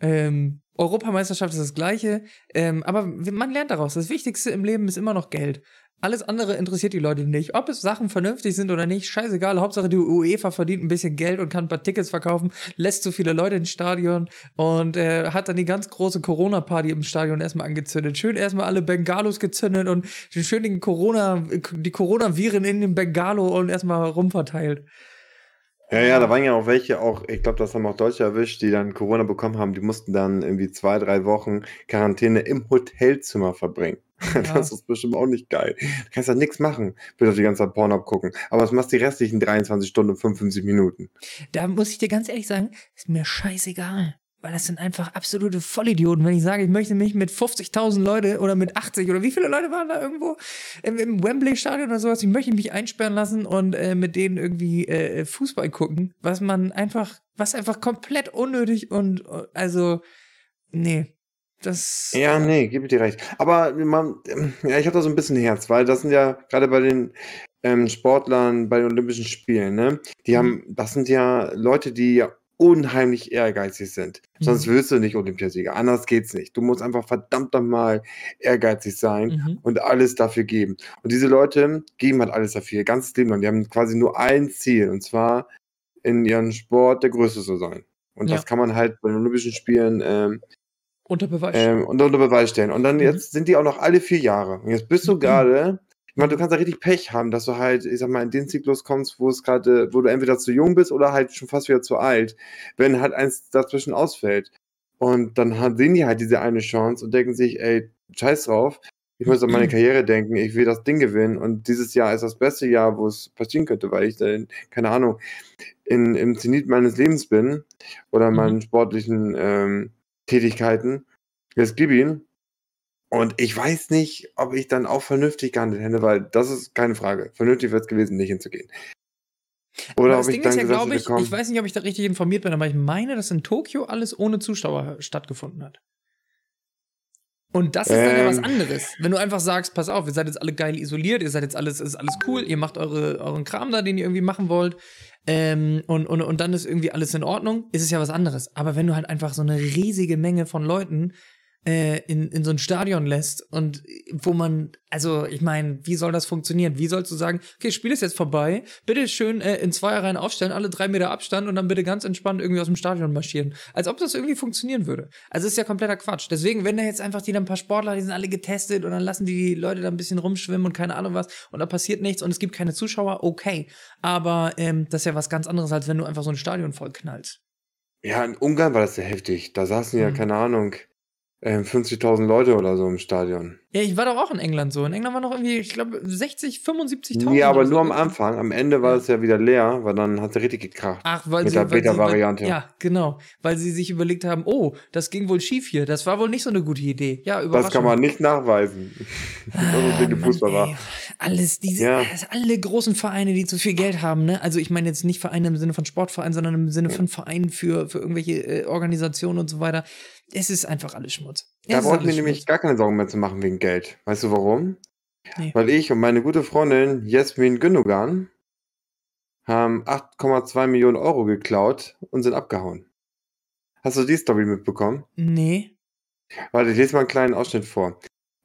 Ähm, Europameisterschaft ist das Gleiche. Ähm, aber man lernt daraus. Das Wichtigste im Leben ist immer noch Geld. Alles andere interessiert die Leute nicht. Ob es Sachen vernünftig sind oder nicht, scheißegal. Hauptsache die UEFA verdient ein bisschen Geld und kann ein paar Tickets verkaufen, lässt so viele Leute ins Stadion und äh, hat dann die ganz große Corona-Party im Stadion erstmal angezündet. Schön erstmal alle Bengalos gezündet und den schönen Corona, die Coronaviren in den Bengalo und erstmal rumverteilt. Ja, ja, da waren ja auch welche, auch, ich glaube, das haben auch Deutsche erwischt, die dann Corona bekommen haben. Die mussten dann irgendwie zwei, drei Wochen Quarantäne im Hotelzimmer verbringen. Ja. Das ist bestimmt auch nicht geil. Du kannst ja nichts machen, bis auf die ganze Zeit Porn abgucken. Aber was machst du die restlichen 23 Stunden und 55 Minuten? Da muss ich dir ganz ehrlich sagen, ist mir scheißegal. Weil das sind einfach absolute Vollidioten. Wenn ich sage, ich möchte mich mit 50.000 Leute oder mit 80 oder wie viele Leute waren da irgendwo im, im Wembley-Stadion oder sowas, ich möchte mich einsperren lassen und äh, mit denen irgendwie äh, Fußball gucken, was man einfach, was einfach komplett unnötig und also, nee, das. Ja, nee, gebe dir recht. Aber man, ja, ich habe da so ein bisschen Herz, weil das sind ja gerade bei den ähm, Sportlern, bei den Olympischen Spielen, ne? Die mhm. haben, das sind ja Leute, die ja unheimlich ehrgeizig sind. Mhm. Sonst wirst du nicht Olympiasieger. Anders geht's nicht. Du musst einfach verdammt nochmal ehrgeizig sein mhm. und alles dafür geben. Und diese Leute geben halt alles dafür, ganz Leben lang. Die haben quasi nur ein Ziel, und zwar in ihrem Sport der Größte zu sein. Und ja. das kann man halt bei den Olympischen Spielen ähm, unter Beweis stellen. Ähm, unter Beweis stellen. Und dann mhm. jetzt sind die auch noch alle vier Jahre. Und jetzt bist du mhm. gerade, meine, du kannst da richtig Pech haben, dass du halt, ich sag mal, in den Zyklus kommst, wo es gerade, wo du entweder zu jung bist oder halt schon fast wieder zu alt, wenn halt eins dazwischen ausfällt. Und dann sehen die halt diese eine Chance und denken sich, ey, scheiß drauf, Ich muss an meine Karriere denken. Ich will das Ding gewinnen. Und dieses Jahr ist das beste Jahr, wo es passieren könnte, weil ich dann, keine Ahnung, in, im Zenit meines Lebens bin oder Mhm. meinen sportlichen ähm, Tätigkeiten. Jetzt gib ihn. Und ich weiß nicht, ob ich dann auch vernünftig gehandelt hätte, weil das ist keine Frage. Vernünftig wäre es gewesen, nicht hinzugehen. Oder das ob ich Ding dann ist ja, glaube ich, ich weiß nicht, ob ich da richtig informiert bin, aber ich meine, dass in Tokio alles ohne Zuschauer stattgefunden hat. Und das ist dann ja was Ähm. anderes. Wenn du einfach sagst, pass auf, ihr seid jetzt alle geil isoliert, ihr seid jetzt alles, ist alles cool, ihr macht eure, euren Kram da, den ihr irgendwie machen wollt, ähm, und, und, und dann ist irgendwie alles in Ordnung, ist es ja was anderes. Aber wenn du halt einfach so eine riesige Menge von Leuten äh, in, in so ein Stadion lässt und wo man, also ich meine, wie soll das funktionieren? Wie sollst du sagen, okay, Spiel ist jetzt vorbei, bitte schön äh, in Zweierreihen aufstellen, alle drei Meter Abstand und dann bitte ganz entspannt irgendwie aus dem Stadion marschieren. Als ob das irgendwie funktionieren würde. Also ist ja kompletter Quatsch. Deswegen, wenn da jetzt einfach die dann ein paar Sportler, die sind alle getestet und dann lassen die Leute da ein bisschen rumschwimmen und keine Ahnung was und da passiert nichts und es gibt keine Zuschauer, okay. Aber ähm, das ist ja was ganz anderes, als wenn du einfach so ein Stadion voll knallst. ja, in Ungarn war das ja heftig. Da saßen ja, Mhm. keine Ahnung, ähm, 50.000 Leute oder so im Stadion. Ja, ich war doch auch in England so. In England waren noch irgendwie, ich glaube, 60, 75.000. Ja, aber oder so. nur am Anfang. Am Ende war es ja wieder leer, weil dann hat es richtig gekracht. Ach, weil Mit sie, der Beta-Variante. ja, genau, weil sie sich überlegt haben, oh, das ging wohl schief hier, das war wohl nicht so eine gute Idee. Ja. Das kann man nicht nachweisen. Ah, Mann, Fußball war. ey. Alles, diese, Ja. alle großen Vereine, die zu viel Geld haben, ne? Also ich meine jetzt nicht Vereine im Sinne von Sportverein, sondern im Sinne von Vereinen für, für irgendwelche äh, Organisationen und so weiter. Es ist einfach alles Schmutz. Es Da alles mir nämlich gar keine Sorgen mehr zu machen wegen Geld. Weißt du warum? Nee. Weil ich und meine gute Freundin Jasmin Gündogan haben 8,2 Millionen Euro geklaut und sind abgehauen. Hast du die Story mitbekommen? Nee. Warte, ich lese mal einen kleinen Ausschnitt vor.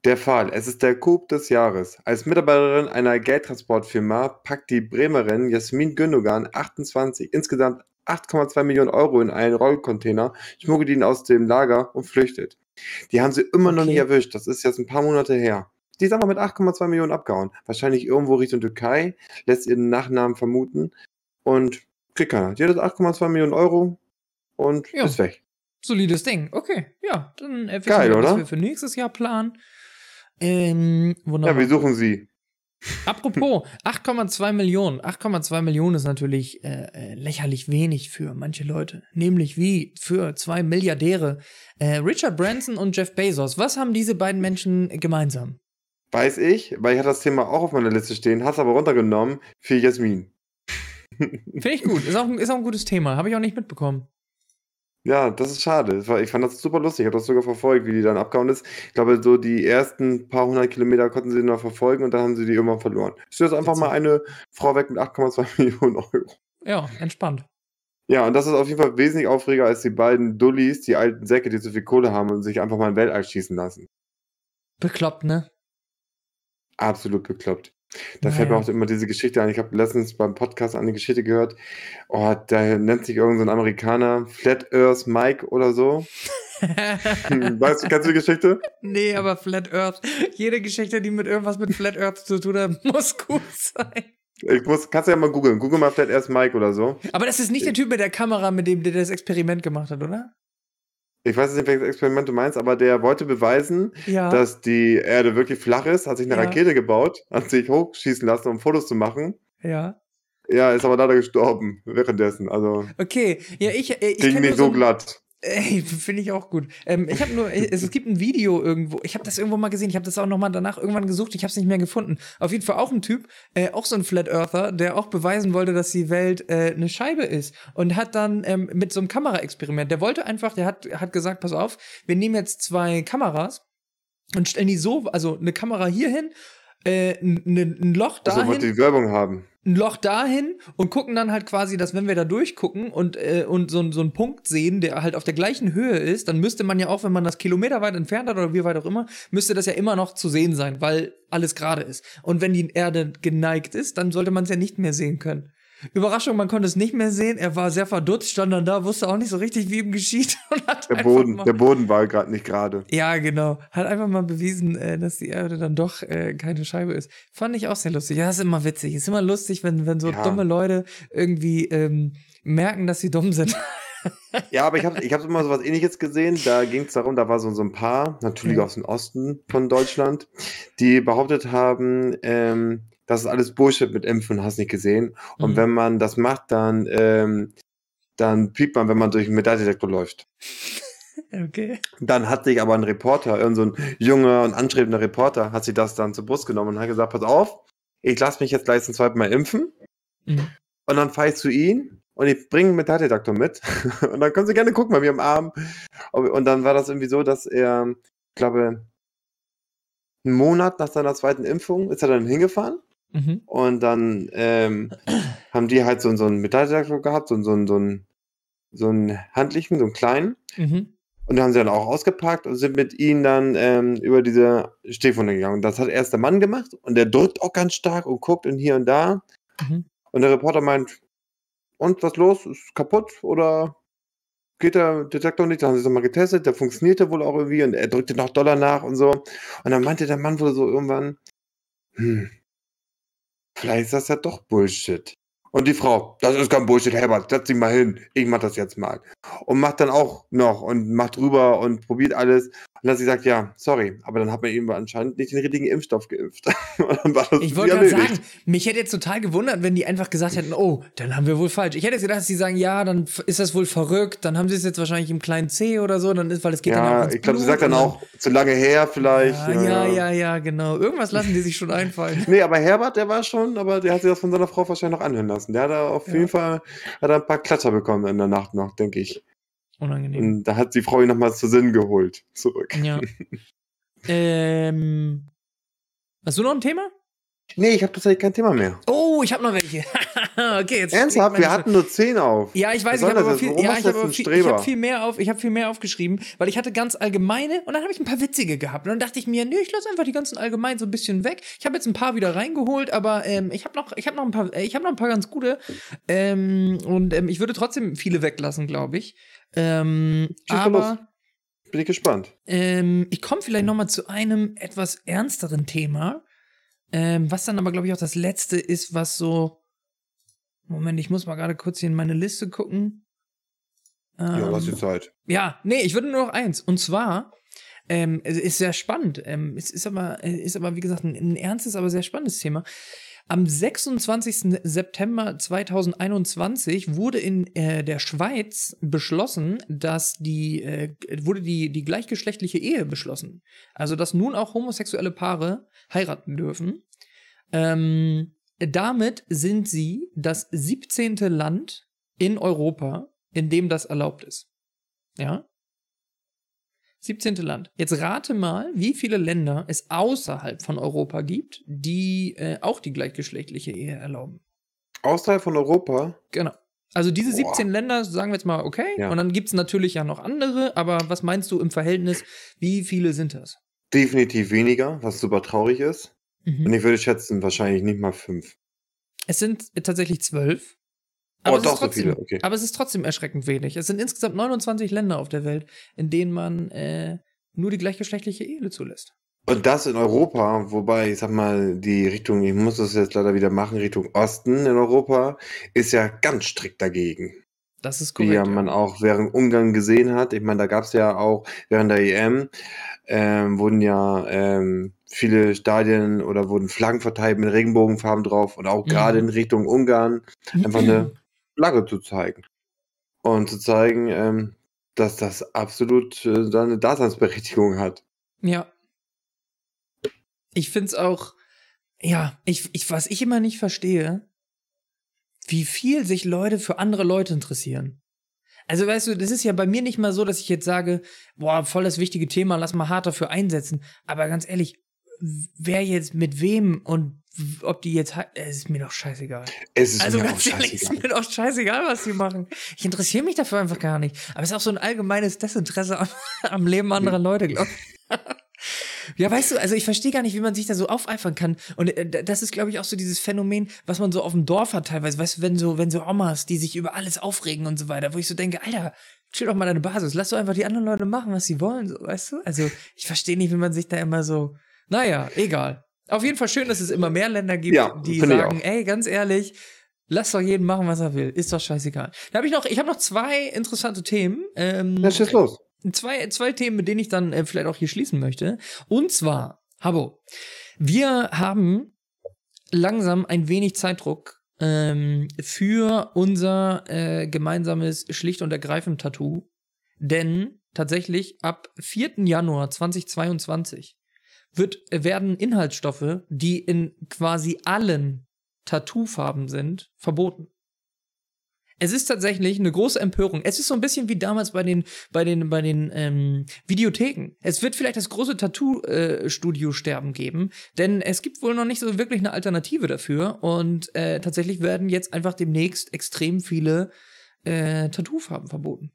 Der Fall. Es ist der Coup des Jahres. Als Mitarbeiterin einer Geldtransportfirma packt die Bremerin Jasmin Gündogan 28 insgesamt 8,2 Millionen Euro in einen Rollcontainer, schmuggelt ihn aus dem Lager und flüchtet. Die haben sie immer noch Okay. nicht erwischt. Das ist jetzt ein paar Monate her. Die ist einfach mit 8,2 Millionen abgehauen. Wahrscheinlich irgendwo Richtung Türkei, lässt ihren Nachnamen vermuten und kriegt keiner. Die hat jetzt 8,2 Millionen Euro und Ja. ist weg. Solides Ding. Okay, ja, dann äh, Geil, wir, was oder? wir für nächstes Jahr planen. Ähm, Ja, wunderbar. wir suchen sie. Apropos, 8,2 Millionen. 8,2 Millionen ist natürlich äh, äh, lächerlich wenig für manche Leute. Nämlich wie für zwei Milliardäre. Äh, Richard Branson und Jeff Bezos. Was haben diese beiden Menschen gemeinsam? Weiß ich, weil ich hatte das Thema auch auf meiner Liste stehen, hast aber runtergenommen für Jasmin. Finde ich gut. Ist auch, ist auch ein gutes Thema. Habe ich auch nicht mitbekommen. Ja, das ist schade. Das war- Ich fand das super lustig. Ich habe das sogar verfolgt, wie die dann abgehauen ist. Ich glaube, so die ersten paar hundert Kilometer konnten sie noch verfolgen und dann haben sie die irgendwann verloren. Ist jetzt einfach mal eine Frau weg mit 8,2 Millionen Euro. Ja, entspannt. Ja, und das ist auf jeden Fall wesentlich aufreger als die beiden Dullis, die alten Säcke, die zu viel Kohle haben und sich einfach mal in Weltall schießen lassen. Bekloppt, ne? Absolut bekloppt. Da fällt mir Naja. auch immer diese Geschichte ein. Ich habe letztens beim Podcast eine Geschichte gehört. Oh, da nennt sich irgendein so ein Amerikaner Flat Earth Mike oder so. Weißt du, kennst du die Geschichte? nee, aber Flat Earth. Jede Geschichte, die mit irgendwas mit Flat Earth zu tun hat, muss gut sein. Ich muss, kannst du ja mal googeln. Google mal Flat Earth Mike oder so. Aber das ist nicht der Typ mit der Kamera, mit dem der das Experiment gemacht hat, oder? Ich weiß nicht, welches Experiment du meinst, aber der wollte beweisen, Ja. dass die Erde wirklich flach ist, hat sich eine Ja. Rakete gebaut, hat sich hochschießen lassen, um Fotos zu machen. ja. Ja, ist aber leider gestorben währenddessen. Also Okay. Ja, ich, äh, ich ging nicht so ein- glatt. Ey, finde ich auch gut. Ähm, ich habe nur, es, gibt ein Video irgendwo. Ich habe das irgendwo mal gesehen. Ich habe das auch noch mal danach irgendwann gesucht. Ich habe es nicht mehr gefunden. Auf jeden Fall auch ein Typ, äh, auch so ein Flat Earther, der auch beweisen wollte, dass die Welt äh, eine Scheibe ist und hat dann ähm, mit so einem Kameraexperiment. Der wollte einfach, der hat hat gesagt, pass auf, wir nehmen jetzt zwei Kameras und stellen die so, also eine Kamera hier hin, äh, ein, ein Loch Also dahin wollte die Werbung haben. Ein Loch dahin und gucken dann halt quasi, dass wenn wir da durchgucken und, äh, und so, so einen Punkt sehen, der halt auf der gleichen Höhe ist, dann müsste man ja auch, wenn man das kilometerweit entfernt hat oder wie weit auch immer, müsste das ja immer noch zu sehen sein, weil alles gerade ist. Und wenn die Erde geneigt ist, dann sollte man es ja nicht mehr sehen können. Überraschung, man konnte es nicht mehr sehen. Er war sehr verdutzt, stand dann da, wusste auch nicht so richtig, wie ihm geschieht. Der Boden, mal- der Boden war gerade nicht gerade. ja, genau. Hat einfach mal bewiesen, äh, dass die Erde dann doch äh, keine Scheibe ist. Fand ich auch sehr lustig. Ja, ist immer witzig. Ist immer lustig, wenn, wenn so Ja. dumme Leute irgendwie ähm, merken, dass sie dumm sind. Ja, aber ich habe ich hab immer so was ähnliches gesehen. Da ging es darum, da war so, so ein Paar, natürlich Ja. aus dem Osten von Deutschland, die behauptet haben, ähm, das ist alles Bullshit mit Impfen, hast nicht gesehen. Und Mhm. wenn man das macht, dann, ähm, dann piept man, wenn man durch einen Metalldetektor läuft. Okay. Dann hat sich aber ein Reporter, irgend so ein junger und anstrebender Reporter, hat sich das dann zur Brust genommen und hat gesagt, pass auf, ich lasse mich jetzt gleich zum zweiten Mal impfen. Mhm. Und dann fahre ich zu ihm und ich bringe einen Metalldetektor mit. und dann können Sie gerne gucken bei mir am Arm. Und dann war das irgendwie so, dass er, ich glaube, einen Monat nach seiner zweiten Impfung ist er dann hingefahren. Mhm. Und dann ähm, haben die halt so, so einen Metalldetektor gehabt, so, so, so, einen, so einen handlichen, so einen kleinen. Mhm. Und den haben sie dann auch ausgepackt und sind mit ihnen dann ähm, über diese Stehfunde gegangen. Und das hat erst der Mann gemacht und der drückt auch ganz stark und guckt und hier und da. Mhm. Und der Reporter meint, und was los? Ist kaputt oder geht der Detektor nicht? Da haben sie es nochmal getestet, der funktionierte wohl auch irgendwie und er drückte noch Dollar nach und so. Und dann meinte der Mann wohl so irgendwann, hm, vielleicht ist das ja doch Bullshit. Und die Frau, das ist kein Bullshit, Herbert, setz dich mal hin, ich mach das jetzt mal. Und macht dann auch noch und macht rüber und probiert alles. Und dann sie gesagt, ja, sorry, aber dann hat man ihm anscheinend nicht den richtigen Impfstoff geimpft. Ich wollte gerade sagen, mich hätte jetzt total gewundert, wenn die einfach gesagt hätten, oh, dann haben wir wohl falsch. Ich hätte jetzt gedacht, dass sie sagen, ja, dann ist das wohl verrückt, dann haben sie es jetzt wahrscheinlich im kleinen C oder so, dann ist, weil es geht dann auch Ja, ins ich glaube, sie sagt dann auch, zu lange her vielleicht. Ja, ja, ja, ja, genau. Irgendwas lassen die sich schon einfallen. Nee, aber Herbert, der war schon, aber der hat sich das von seiner Frau wahrscheinlich noch anhören lassen. Der hat da auf Ja. jeden Fall hat ein paar Klatscher bekommen in der Nacht noch, denke ich. Unangenehm. Und da hat die Frau ihn nochmal zu Sinn geholt. Zurück. Ja. ähm, hast du noch ein Thema? Nee, ich habe tatsächlich kein Thema mehr. Oh, ich habe noch welche. okay, jetzt Ernsthaft, wir hatten nur zehn auf. Ja, ich weiß, ich habe aber viel, ja, ich einen viel, ich hab viel mehr auf, ich habe viel mehr aufgeschrieben, weil ich hatte ganz allgemeine und dann habe ich ein paar witzige gehabt und dann dachte ich mir, nö, ich lasse einfach die ganzen allgemein so ein bisschen weg. Ich habe jetzt ein paar wieder reingeholt, aber ähm, ich habe noch, ich habe noch ein paar, äh, ich habe noch ein paar ganz gute ähm, und ähm, ich würde trotzdem viele weglassen, glaube ich. Ähm, los. aber Bin ich gespannt. ähm, ich komme vielleicht noch mal zu einem etwas ernsteren Thema, ähm, was dann aber glaube ich auch das letzte ist, was so Moment, ich muss mal gerade kurz hier in meine Liste gucken. Ja, lass Ähm, die Zeit. ja, nee, ich würde nur noch eins. Und zwar, ähm, es ist sehr spannend. Ähm, es ist aber, äh, ist aber, wie gesagt, ein, ein ernstes, aber sehr spannendes Thema. Am 26. September 2021 wurde in äh, der Schweiz beschlossen, dass die, äh, wurde die, die gleichgeschlechtliche Ehe beschlossen. Also, dass nun auch homosexuelle Paare heiraten dürfen. Ähm, damit sind sie das 17. Land in Europa, in dem das erlaubt ist. Ja? 17. Land. Jetzt rate mal, wie viele Länder es außerhalb von Europa gibt, die äh, auch die gleichgeschlechtliche Ehe erlauben. Außerhalb von Europa, Genau. Also diese Boah. 17 Länder, sagen wir jetzt mal, okay. Ja. Und dann gibt es natürlich ja noch andere, aber was meinst du im Verhältnis, wie viele sind das? definitiv weniger, was super traurig ist. Mhm. Und ich würde schätzen, wahrscheinlich nicht mal fünf. Es sind äh, tatsächlich zwölf. Oh, Aber, es, doch ist so trotzdem, viele, okay. aber es ist trotzdem erschreckend wenig. Es sind insgesamt 29 Länder auf der Welt, in denen man äh, nur die gleichgeschlechtliche Ehe zulässt. Und das in Europa, wobei, ich sag mal, die Richtung, ich muss das jetzt leider wieder machen, Richtung Osten in Europa, ist ja ganz strikt dagegen. Das ist Wie korrekt. ja man auch während Ungarn gesehen hat. Ich meine, da gab es ja auch während der EM, ähm, wurden ja ähm, viele Stadien oder wurden Flaggen verteilt mit Regenbogenfarben drauf und auch Mhm. gerade in Richtung Ungarn einfach eine Flagge zu zeigen. Und zu zeigen, ähm, dass das absolut äh, seine Daseinsberechtigung hat. Ja. Ich find's auch, ja, ich, ich, was ich immer nicht verstehe, wie viel sich Leute für andere Leute interessieren. Also weißt du, das ist ja bei mir nicht mal so, dass ich jetzt sage, boah, voll das wichtige Thema, lass mal hart dafür einsetzen. Aber ganz ehrlich, wer jetzt mit wem und ob die jetzt, he- es ist mir doch scheißegal. Es ist Also mir auch ganz ehrlich, ist scheißegal. mir doch scheißegal, was die machen. Ich interessiere mich dafür einfach gar nicht. Aber es ist auch so ein allgemeines Desinteresse am, am Leben anderer Leute, glaube ich. Ja, weißt du, also ich verstehe gar nicht, wie man sich da so aufeifern kann. Und äh, das ist, glaube ich, auch so dieses Phänomen, was man so auf dem Dorf hat teilweise. Weißt du, wenn so, wenn so Omas, die sich über alles aufregen und so weiter, wo ich so denke, Alter, chill doch mal deine Basis, lass doch einfach die anderen Leute machen, was sie wollen, so, weißt du? Also ich verstehe nicht, wie man sich da immer so, naja, egal. Auf jeden Fall schön, dass es immer mehr Länder gibt, Ja, die sagen, ey, ganz ehrlich, Lass doch jeden machen, was er will. Ist doch scheißegal. Da habe ich noch, ich habe noch zwei interessante Themen. Ähm, Ja, schieß los. zwei, zwei Themen, mit denen ich dann äh, vielleicht auch hier schließen möchte. Und zwar, Habo, wir haben langsam ein wenig Zeitdruck ähm, für unser äh, gemeinsames schlicht und ergreifend Tattoo. Denn tatsächlich ab 4. Januar 2022 wird, werden Inhaltsstoffe, die in quasi allen Tattoofarben sind, verboten. Es ist tatsächlich eine große Empörung. Es ist so ein bisschen wie damals bei den, bei den, bei den ähm, Videotheken. Es wird vielleicht das große Tattoo-Studio-Sterben geben, denn es gibt wohl noch nicht so wirklich eine Alternative dafür. Und äh, tatsächlich werden jetzt einfach demnächst extrem viele äh, Tattoofarben verboten.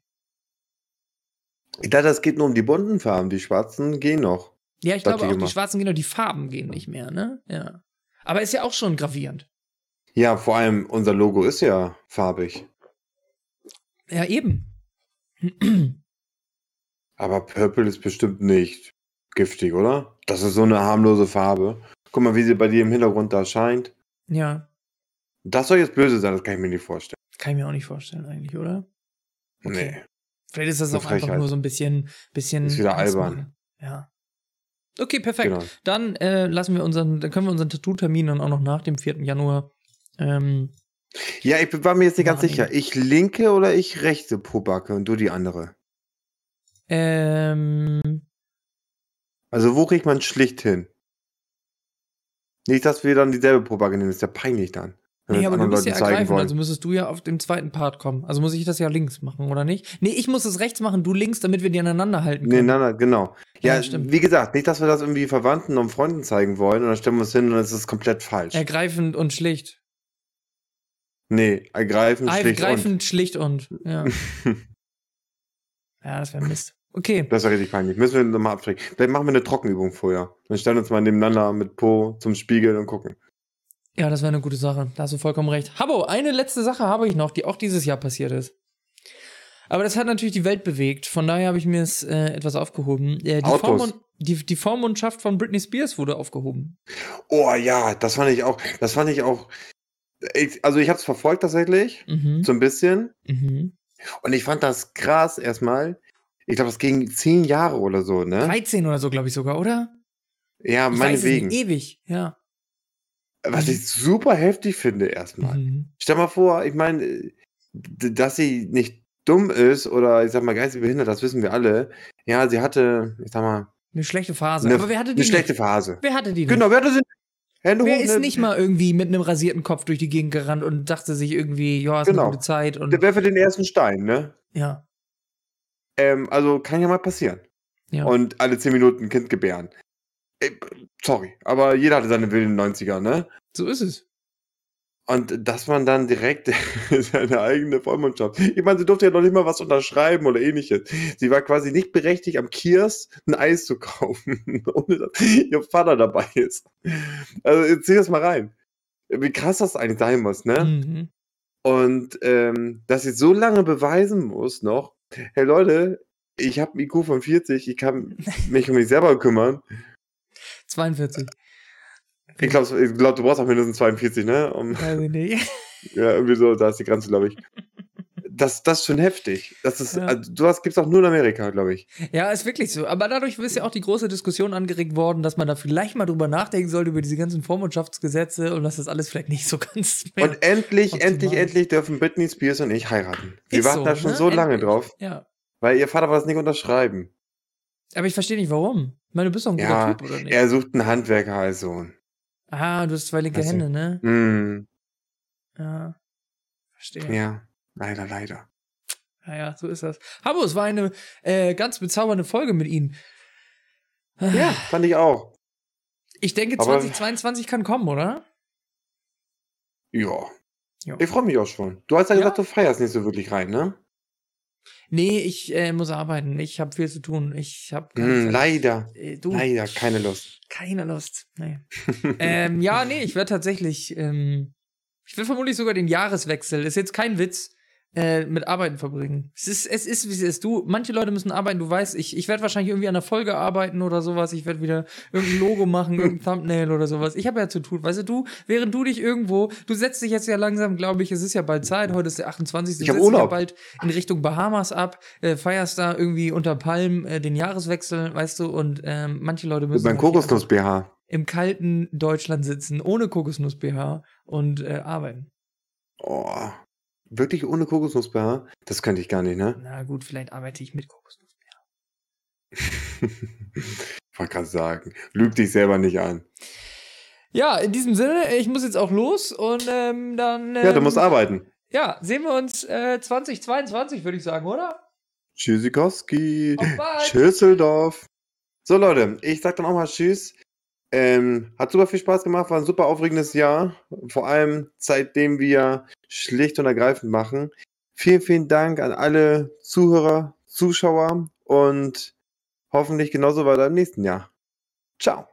Ich dachte, es geht nur um die bunten Farben. Die schwarzen gehen noch. Ja, ich glaube auch, die immer. schwarzen gehen noch, die Farben gehen nicht mehr, ne? Ja. Aber ist ja auch schon gravierend. Ja, vor allem unser Logo ist ja farbig. Ja, eben. Aber Purple ist bestimmt nicht giftig, oder? Das ist so eine harmlose Farbe. Guck mal, wie sie bei dir im Hintergrund da scheint. ja, Das soll jetzt böse sein, das kann ich mir nicht vorstellen. kann ich mir auch nicht vorstellen eigentlich, oder? Okay. Nee. Vielleicht ist das Eine auch einfach Frechheit. nur so ein bisschen, bisschen. Ist wieder albern. Ja. Okay, perfekt. Genau. Dann äh, lassen wir unseren, dann können wir unseren Tattoo-Termin dann auch noch nach dem 4. Januar. Ähm, Ja, ich war mir jetzt nicht ganz sicher. Ich linke oder ich rechte Pobacke und du die andere. ähm, Also wo kriegt man schlicht hin? Nicht, dass wir dann dieselbe Pobacke nehmen, ist ja peinlich dann. Nee, aber du bist ja ergreifend, wollen. also müsstest du ja auf dem zweiten Part kommen. Also muss ich das ja links machen, oder nicht? Nee, ich muss es rechts machen, du links, damit wir die aneinander halten Nee, können. nein, nein, genau. Ja, Ja, stimmt. wie gesagt, nicht, dass wir das irgendwie Verwandten und Freunden zeigen wollen und dann stellen wir uns hin und dann ist es komplett falsch. Ergreifend und schlicht. nee, ergreifend, schlicht Ergreifend, schlicht und, ja. und. ja, das wäre Mist. Okay. Das ist ja richtig peinlich. Müssen wir nochmal abstrecken. Vielleicht machen wir eine Trockenübung vorher. Dann stellen wir uns mal nebeneinander mit Po zum Spiegel und gucken. Ja, das wäre eine gute Sache. Da hast du vollkommen recht. Habo, eine letzte Sache habe ich noch, die auch dieses Jahr passiert ist. Aber das hat natürlich die Welt bewegt. Von daher habe ich mir es äh, etwas aufgehoben. Äh, die. Vormund, die, die Vormundschaft von Britney Spears wurde aufgehoben. Oh ja, das fand ich auch. Das fand ich auch. Ich, also ich habe es verfolgt tatsächlich, Mhm. so ein bisschen. Mhm. Und ich fand das krass erstmal. Ich glaube, das ging zehn Jahre oder so, ne? 13 oder so, glaube ich sogar, oder? Ja, Ich meinetwegen. Ewig, ja. Was ich super heftig finde erstmal. Mhm. Stell mal vor, ich meine, äh, dass sie nicht dumm ist oder ich sag mal geistig behindert, das wissen wir alle. Ja, sie hatte, ich sag mal, Eine schlechte Phase. eine, Aber wer hatte die eine schlechte nicht? Phase. Wer hatte die nicht? Genau, wer hatte sie? Hände Wer hoch, ist ne? nicht mal irgendwie mit einem rasierten Kopf durch die Gegend gerannt und dachte sich irgendwie, ja, ist Genau. eine gute Zeit und Der werfe den ersten Stein, ne? ja, Ähm, also kann ja mal passieren. ja. Und alle zehn Minuten ein Kind gebären. Ey, sorry, aber jeder hatte seine wilden 90er, ne? so ist es. Und dass man dann direkt seine eigene Vollmundschaft. Ich meine, sie durfte ja noch nicht mal was unterschreiben oder ähnliches. Sie war quasi nicht berechtigt, am Kiosk ein Eis zu kaufen, ohne dass ihr Vater dabei ist. Also jetzt zieh das mal rein. Wie krass das eigentlich sein muss, ne? Mhm. Und ähm, dass sie so lange beweisen muss noch, hey Leute, ich habe einen IQ von 40, ich kann mich um mich selber kümmern. 42. Ich glaube, glaub, du brauchst auch mindestens 42, ne? Um, Weiß ich nicht. ja, irgendwie so, da ist die Grenze, glaube ich. Das, das ist schon heftig. Das ist, Ja. also, sowas gibt's auch nur in Amerika, glaube ich. Ja, ist wirklich so. Aber dadurch ist ja auch die große Diskussion angeregt worden, dass man da vielleicht mal drüber nachdenken sollte über diese ganzen Vormundschaftsgesetze und dass das alles vielleicht nicht so ganz mehr. Und endlich, optimal. endlich, endlich dürfen Britney Spears und ich heiraten. Wir Ist warten so, da schon ne? so lange Endlich. drauf, ja. weil ihr Vater war das nicht unterschreiben. Aber ich verstehe nicht, warum. Ich meine, du bist doch ein guter Ja, Typ, oder nicht? er sucht einen Handwerker als Sohn. Ah, du hast zwei linke. Hände, ne? Hm, Ja. Verstehe. ja, leider, leider. Naja, so ist das. Habo, es war eine äh, ganz bezaubernde Folge mit Ihnen. Ja, fand ich auch. Ich denke, Aber- 2022 kann kommen, oder? Ja. Ja. Ich freue mich auch schon. Du hast ja Ja. gesagt, du feierst nicht so wirklich rein, ne? Nee, ich äh, muss arbeiten. Ich habe viel zu tun. Ich habe Hm, leider. Äh, du, Leider, keine Lust. keine Lust. Nee. ähm, ja, nee, ich werde tatsächlich, ähm, ich werde vermutlich sogar den Jahreswechsel, ist jetzt kein Witz, äh, mit Arbeiten verbringen. Es ist, es ist, wie es ist. Du, manche Leute müssen arbeiten, du weißt, ich, ich werde wahrscheinlich irgendwie an der Folge arbeiten oder sowas. Ich werde wieder irgendein Logo machen, irgendein Thumbnail oder sowas. Ich habe ja zu tun. Weißt du, du, während du dich irgendwo, du setzt dich jetzt ja langsam, glaube ich, es ist ja bald Zeit, heute ist der 28. Du Ich hab setzt dich ja Urlaub. bald in Richtung Bahamas ab, äh, feierst da irgendwie unter Palmen äh, den Jahreswechsel, weißt du, und ähm, manche Leute müssen einfach Kokosnuss-BH. im kalten Deutschland sitzen, ohne Kokosnuss-BH und äh, arbeiten. Oh. Wirklich ohne Kokosnuss-BH? Das könnte ich gar nicht, ne? Na gut, vielleicht arbeite ich mit Kokosnuss. ich wollte gerade sagen, lüg dich selber nicht an. Ja, in diesem Sinne, ich muss jetzt auch los und ähm, dann. Ähm, Ja, du musst arbeiten. Ja, sehen wir uns äh, 2022, würde ich sagen, oder? Tschüssikowski. Auf bald. Schüsseldorf. So, Leute, ich sag dann auch mal Tschüss. Ähm, hat super viel Spaß gemacht, war ein super aufregendes Jahr. Vor allem seitdem wir schlicht und ergreifend machen. Vielen, vielen Dank an alle Zuhörer, Zuschauer und hoffentlich genauso weiter im nächsten Jahr. Ciao.